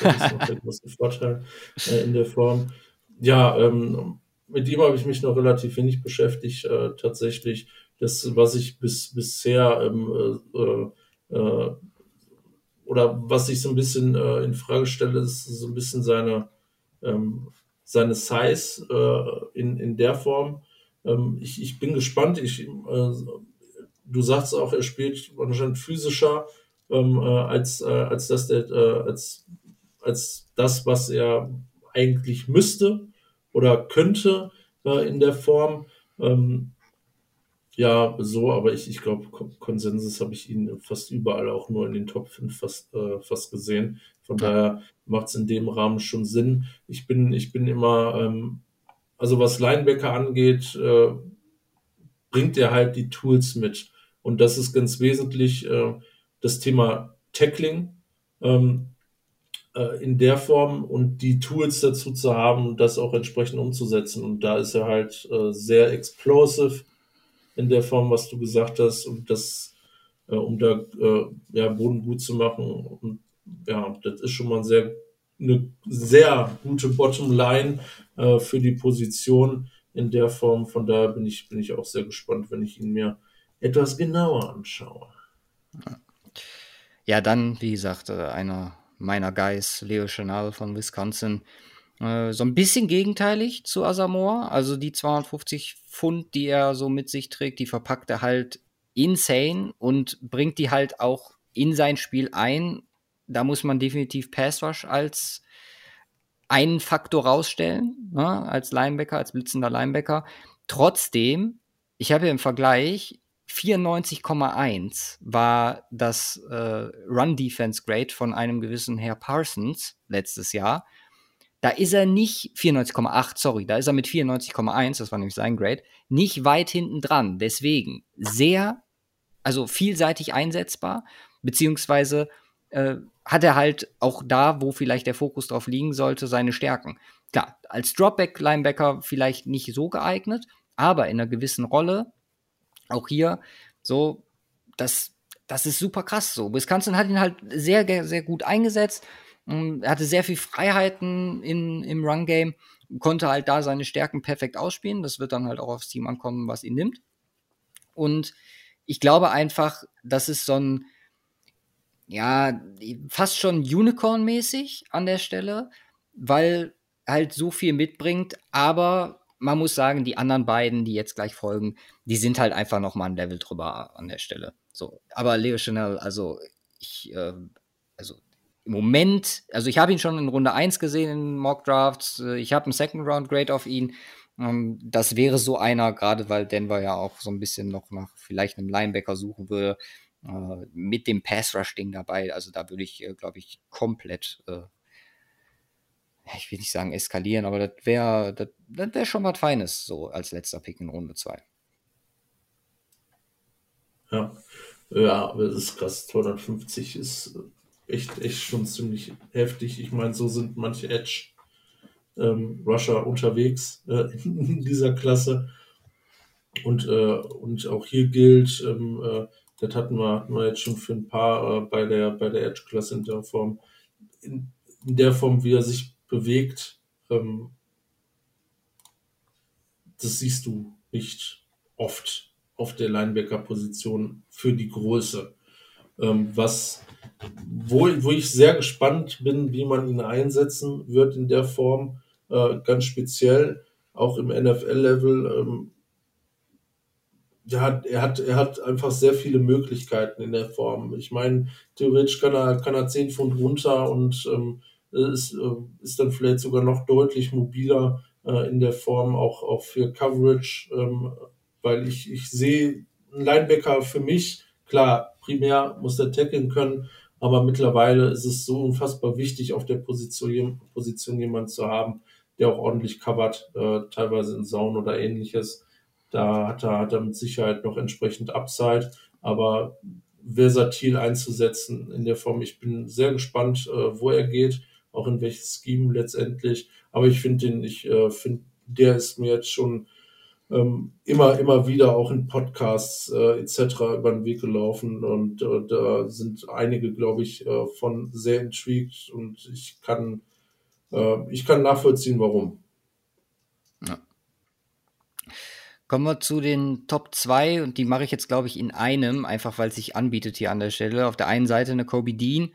Das ist noch [laughs] der große Vorteil äh, in der Form. Ja, ähm, mit ihm habe ich mich noch relativ wenig beschäftigt, äh, tatsächlich das, was ich bis, bisher ähm, äh, äh, oder was ich so ein bisschen äh, in Frage stelle, ist so ein bisschen seine, ähm, seine Size äh, in, in der Form. Ähm, ich, ich bin gespannt. Ich, äh, du sagst auch, er spielt anscheinend physischer ähm, äh, als, äh, als, das, der, äh, als, als das, was er eigentlich müsste oder könnte äh, in der Form. Ähm, ja, so, aber ich, ich glaube, Konsensus habe ich ihn fast überall auch nur in den Top 5 fast, äh, fast gesehen. Von ja. daher macht es in dem Rahmen schon Sinn. Ich bin, ich bin immer, ähm, also was Linebacker angeht, äh, bringt er halt die Tools mit. Und das ist ganz wesentlich äh, das Thema Tackling ähm, äh, in der Form und die Tools dazu zu haben, das auch entsprechend umzusetzen. Und da ist er halt äh, sehr explosive in der Form, was du gesagt hast, und das, äh, um da äh, ja, Boden gut zu machen. Und ja, das ist schon mal sehr, eine sehr gute Bottomline äh, für die Position in der Form. Von daher bin ich, bin ich auch sehr gespannt, wenn ich ihn mir etwas genauer anschaue. Ja, dann, wie gesagt, äh, einer meiner Guys, Leo Chanel von Wisconsin, äh, so ein bisschen gegenteilig zu Asamoah. Also die 250 Pfund, die er so mit sich trägt, die verpackt er halt insane und bringt die halt auch in sein Spiel ein. Da muss man definitiv Pass Rush als einen Faktor rausstellen, ne, als Linebacker, als blitzender Linebacker. Trotzdem, ich habe im Vergleich 94,1 war das äh, Run Defense Grade von einem gewissen Herr Parsons letztes Jahr. Da ist er nicht 94,8, sorry, da ist er mit 94,1, das war nämlich sein Grade, nicht weit hinten dran. Deswegen sehr, also vielseitig einsetzbar, beziehungsweise äh, hat er halt auch da, wo vielleicht der Fokus drauf liegen sollte, seine Stärken. Klar, als Dropback-Linebacker vielleicht nicht so geeignet, aber in einer gewissen Rolle, auch hier, so, das, das ist super krass so. Wisconsin hat ihn halt sehr, sehr gut eingesetzt. Ähm, er hatte sehr viel Freiheiten in, im Run-Game, konnte halt da seine Stärken perfekt ausspielen. Das wird dann halt auch aufs Team ankommen, was ihn nimmt. Und ich glaube einfach, das ist so ein, ja, fast schon Unicorn-mäßig an der Stelle, weil halt so viel mitbringt, aber man muss sagen, die anderen beiden, die jetzt gleich folgen, die sind halt einfach noch mal ein Level drüber an der Stelle. So, aber Leo Chanel, also ich, äh, also im Moment, also ich habe ihn schon in Runde 1 gesehen in Mock Drafts, äh, ich habe einen Second Round Grade auf ihn. Ähm, das wäre so einer, gerade weil Denver ja auch so ein bisschen noch nach vielleicht einem Linebacker suchen würde, äh, mit dem Pass Rush Ding dabei. Also da würde ich, äh, glaube ich, komplett ich will nicht sagen eskalieren, aber das wäre das, wär schon was Feines, so als letzter Pick in Runde 2. Ja. Ja, aber das ist krass. 250 ist echt, echt schon ziemlich heftig. Ich meine, so sind manche Edge ähm, Rusher unterwegs äh, [laughs] in dieser Klasse. Und, äh, und auch hier gilt, ähm, äh, das hatten wir, hatten wir jetzt schon für ein paar äh, bei der, bei der Edge-Klasse in der Form, in, in, der Form, wie er sich bewegt, ähm, das siehst du nicht oft auf der Linebacker-Position für die Größe. Ähm, was, wo, wo ich sehr gespannt bin, wie man ihn einsetzen wird in der Form, äh, ganz speziell, auch im NFL-Level. Ähm, ja, er hat, er hat einfach sehr viele Möglichkeiten in der Form. Ich meine, theoretisch kann er, kann er 10 Pfund runter und ähm, ist, äh, ist dann vielleicht sogar noch deutlich mobiler äh, in der Form, auch, auch für Coverage. Ähm, weil ich, ich sehe einen Linebacker für mich, klar, primär muss der tackeln können, aber mittlerweile ist es so unfassbar wichtig, auf der Position, Position jemanden zu haben, der auch ordentlich covert, äh, teilweise in Zone oder ähnliches. Da hat er, hat er mit Sicherheit noch entsprechend Upside, aber versatil einzusetzen in der Form. Ich bin sehr gespannt, äh, wo er geht, auch in welches Scheme letztendlich. Aber ich finde den, ich äh, finde, der ist mir jetzt schon ähm, immer, immer wieder auch in Podcasts äh, etc. über den Weg gelaufen und äh, da sind einige, glaube ich, äh, von sehr intrigued und ich kann, äh, ich kann nachvollziehen, warum. Ja. Kommen wir zu den Top 2 und die mache ich jetzt, glaube ich, in einem, einfach weil es sich anbietet hier an der Stelle. Auf der einen Seite eine Kobe Dean,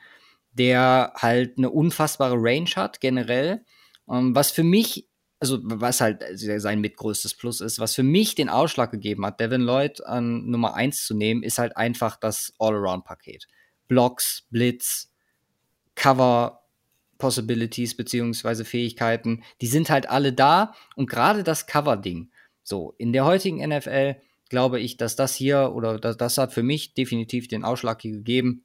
der halt eine unfassbare Range hat, generell. Ähm, was für mich also was halt sein mitgrößtes Plus ist, was für mich den Ausschlag gegeben hat, Devin Lloyd an Nummer 1 zu nehmen, ist halt einfach das All-Around-Paket. Blocks, Blitz, Cover, Possibilities beziehungsweise Fähigkeiten, die sind halt alle da und gerade das Cover-Ding, so in der heutigen NFL glaube ich, dass das hier oder das, das hat für mich definitiv den Ausschlag gegeben,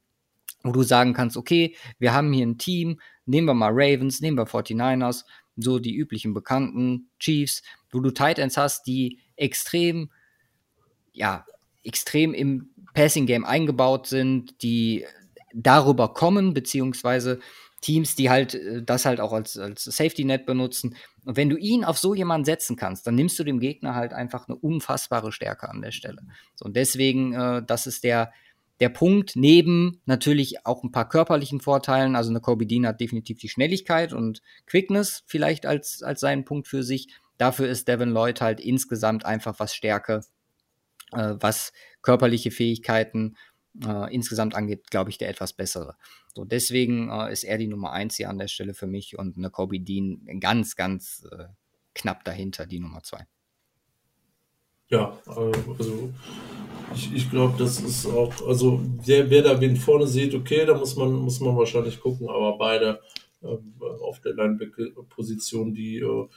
wo du sagen kannst, okay, wir haben hier ein Team, nehmen wir mal Ravens, nehmen wir 49ers, so die üblichen bekannten Chiefs, wo du Titans hast, die extrem, ja, extrem im Passing Game eingebaut sind, die darüber kommen, beziehungsweise Teams, die halt äh, das halt auch als, als Safety Net benutzen. Und wenn du ihn auf so jemanden setzen kannst, dann nimmst du dem Gegner halt einfach eine unfassbare Stärke an der Stelle. So, und deswegen, äh, das ist der, der Punkt, neben natürlich auch ein paar körperlichen Vorteilen, also eine Kobe Dean hat definitiv die Schnelligkeit und Quickness vielleicht als, als seinen Punkt für sich. Dafür ist Devin Lloyd halt insgesamt einfach was Stärke, äh, was körperliche Fähigkeiten äh, insgesamt angeht, glaube ich, der etwas bessere. So, deswegen äh, ist er die Nummer eins hier an der Stelle für mich und eine Kobe Dean ganz, ganz äh, knapp dahinter, die Nummer zwei. Ja, also ich, ich glaube, das ist auch, also wer, wer da wen vorne sieht, okay, da muss man, muss man wahrscheinlich gucken, aber beide äh, auf der Linebacker-Position, die äh,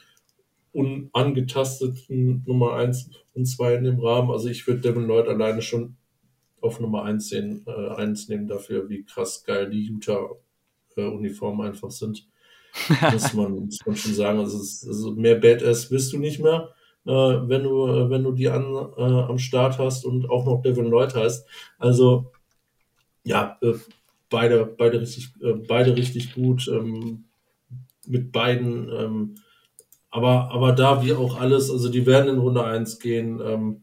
unangetasteten Nummer 1 und 2 in dem Rahmen. Also ich würde Devin Lloyd alleine schon auf Nummer 1 sehen, äh, 1 nehmen dafür, wie krass geil die Utah-Uniformen einfach sind. [laughs] muss, man, muss man schon sagen. Also, ist, also mehr Badass wirst du nicht mehr äh, wenn du, äh, wenn du die an, äh, am Start hast und auch noch Devin Lloyd hast. Also ja, äh, beide, beide richtig, äh, beide richtig gut. Ähm, mit beiden, ähm, aber, aber da wie auch alles, also die werden in Runde 1 gehen. Ähm,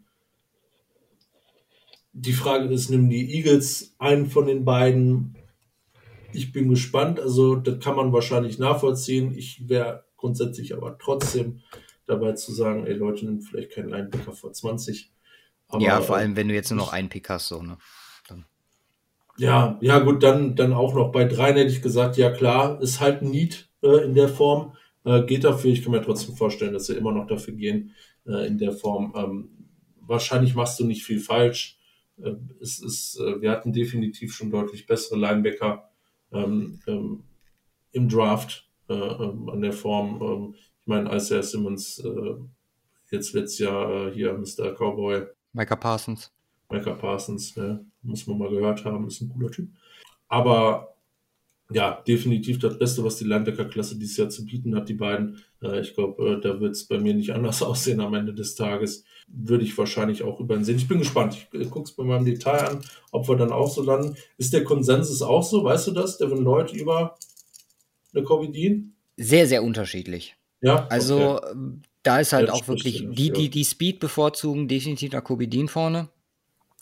die Frage ist, nehmen die Eagles einen von den beiden? Ich bin gespannt, also das kann man wahrscheinlich nachvollziehen. Ich wäre grundsätzlich aber trotzdem dabei zu sagen, ey Leute, nimmt vielleicht keinen Linebacker vor 20. Aber, ja, vor allem, wenn du jetzt nur noch einen Pick hast, so, ne? Dann. Ja, ja, gut, dann, dann auch noch bei dreien hätte ich gesagt, ja klar, ist halt ein Need äh, in der Form. Äh, geht dafür, ich kann mir trotzdem vorstellen, dass sie immer noch dafür gehen äh, in der Form. Ähm, wahrscheinlich machst du nicht viel falsch. Äh, es ist, äh, wir hatten definitiv schon deutlich bessere Linebacker ähm, ähm, im Draft äh, ähm, an der Form. Ähm, meine, Isaiah Simmons, äh, jetzt letztes Jahr äh, hier Mr. Cowboy. Micah Parsons. Micah Parsons, ne? muss man mal gehört haben, ist ein cooler Typ. Aber ja, definitiv das Beste, was die Linebacker-Klasse dieses Jahr zu bieten hat, die beiden. Äh, ich glaube, äh, da wird es bei mir nicht anders [laughs] aussehen am Ende des Tages. Würde ich wahrscheinlich auch über den sehen. Ich bin gespannt. Ich äh, gucke es mir mal im Detail an, ob wir dann auch so landen. Ist der Konsensus auch so? Weißt du das, Devin Lloyd über eine Kobe Dean? Sehr, sehr unterschiedlich. Ja. Also okay. Ähm, da ist halt Jetzt auch wirklich die, die, die Speed bevorzugen, definitiv nach Kobe Dean vorne.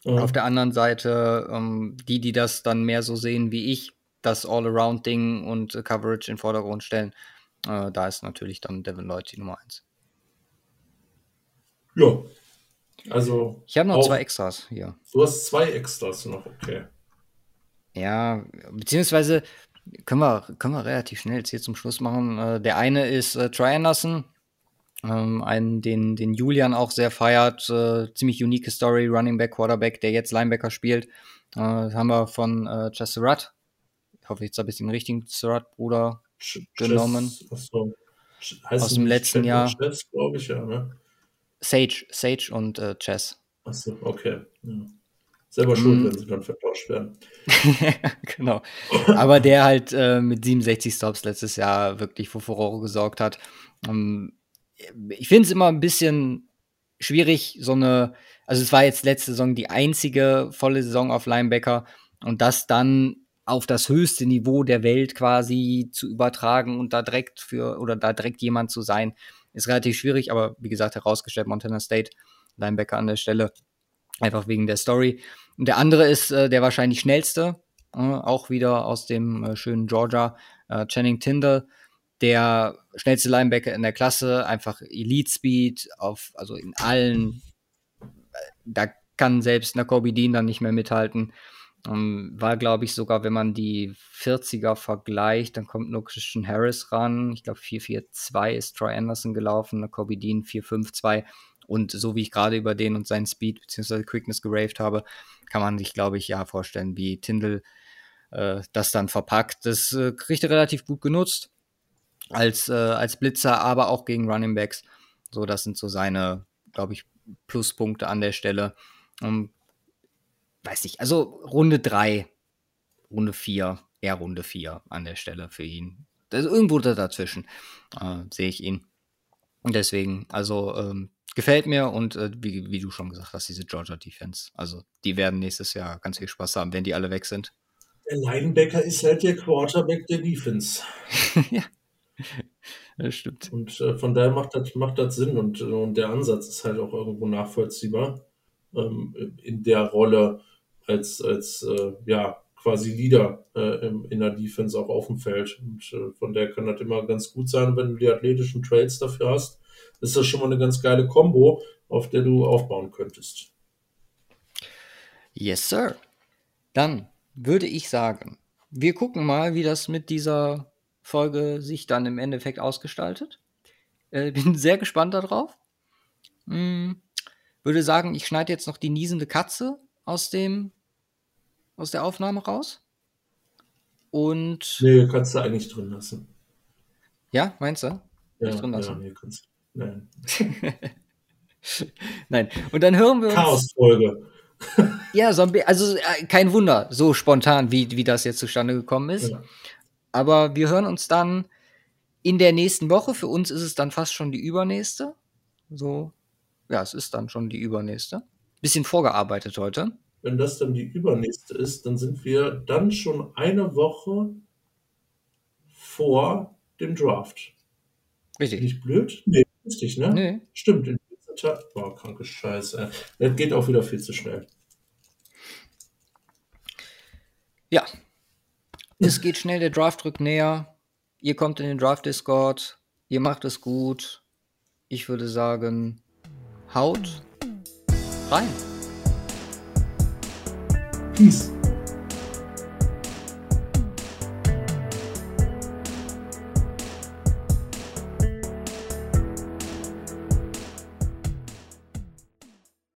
Mhm. Auf der anderen Seite, ähm, die, die das dann mehr so sehen wie ich, das All-Around-Ding und äh, Coverage in den Vordergrund stellen, äh, da ist natürlich dann Devin Lloyd die Nummer 1. Ja. Also. Ich habe noch zwei Extras hier. Du hast zwei Extras noch, okay. Ja, beziehungsweise können wir, können wir relativ schnell jetzt hier zum Schluss machen. Äh, der eine ist äh, Troy Anderson, ähm, einen, den, den Julian auch sehr feiert. Äh, ziemlich unique Story, Running Back, Quarterback, der jetzt Linebacker spielt. Äh, haben wir von äh, Chester Rudd. Ich hoffe, jetzt habe ich den richtigen Surratt-Bruder genommen. Achso. Aus dem letzten Jahr. Chess, ich, ja, ne? Sage, Sage und äh, Chess. Achso, okay. Ja. Selber schuld, mm. wenn sie dann vertauscht werden. [laughs] genau. Aber der halt äh, mit 67 Stops letztes Jahr wirklich für Furore gesorgt hat. Um, ähm, ich finde es immer ein bisschen schwierig, so eine, also es war jetzt letzte Saison die einzige volle Saison auf Linebacker und das dann auf das höchste Niveau der Welt quasi zu übertragen und da direkt für oder da direkt jemand zu sein, ist relativ schwierig, aber wie gesagt, herausgestellt, Montana State, Linebacker an der Stelle, einfach wegen der Story. Und der andere ist äh, der wahrscheinlich schnellste, äh, auch wieder aus dem äh, schönen Georgia, äh, Channing Tyndall, der schnellste Linebacker in der Klasse, einfach Elite Speed auf, also in allen, äh, da kann selbst Nakobe Dean dann nicht mehr mithalten. Ähm, war, glaube ich, sogar, wenn man die 40er vergleicht, dann kommt nur Christian Harris ran. Ich glaube, 4-4-2 ist Troy Anderson gelaufen, Kobe Dean 4-5-2. Und so wie ich gerade über den und seinen Speed bzw. Quickness geraved habe, kann man sich, glaube ich, ja vorstellen, wie Tindall äh, das dann verpackt. Das äh, kriegt er relativ gut genutzt als, äh, als Blitzer, aber auch gegen Running Backs. So, das sind so seine, glaube ich, Pluspunkte an der Stelle. Um, ähm, weiß nicht, also Runde 3, Runde 4, eher Runde 4 an der Stelle für ihn. Also irgendwo da dazwischen äh, sehe ich ihn. Und deswegen, also ähm, gefällt mir und äh, wie, wie, du schon gesagt hast, diese Georgia Defense. Also die werden nächstes Jahr ganz viel Spaß haben, wenn die alle weg sind. Der Linebacker ist halt der Quarterback der Defense. [laughs] ja. Das stimmt. Und äh, von daher macht das, macht das Sinn und, und der Ansatz ist halt auch irgendwo nachvollziehbar ähm, in der Rolle als, als äh, ja, quasi Leader äh, in der Defense auch auf dem Feld. Und äh, von der kann das immer ganz gut sein, wenn du die athletischen Trails dafür hast. Ist das schon mal eine ganz geile Combo, auf der du aufbauen könntest. Yes, sir. Dann würde ich sagen, wir gucken mal, wie das mit dieser Folge sich dann im Endeffekt ausgestaltet. Äh, bin [laughs] sehr gespannt darauf. Hm, würde sagen, ich schneide jetzt noch die niesende Katze aus dem aus der Aufnahme raus. Und. Nee, kannst du eigentlich drin lassen. Ja, meinst du? Ja, drin lassen? ja nee, kannst du. Nein. [laughs] Nein. Und dann hören wir uns. Chaos-Folge. [laughs] ja, Zombie, also äh, kein Wunder, so spontan, wie, wie das jetzt zustande gekommen ist. Ja. Aber wir hören uns dann in der nächsten Woche. Für uns ist es dann fast schon die übernächste. So, ja, es ist dann schon die übernächste. Bisschen vorgearbeitet heute wenn das dann die übernächste ist, dann sind wir dann schon eine Woche vor dem Draft. Richtig. Nicht blöd? Nee, richtig, ne? Nee. Stimmt. In. Boah, kranke Scheiße. Das geht auch wieder viel zu schnell. Ja. Es geht schnell, der Draft rückt näher. Ihr kommt in den Draft-Discord. Ihr macht es gut. Ich würde sagen, haut rein. Peace.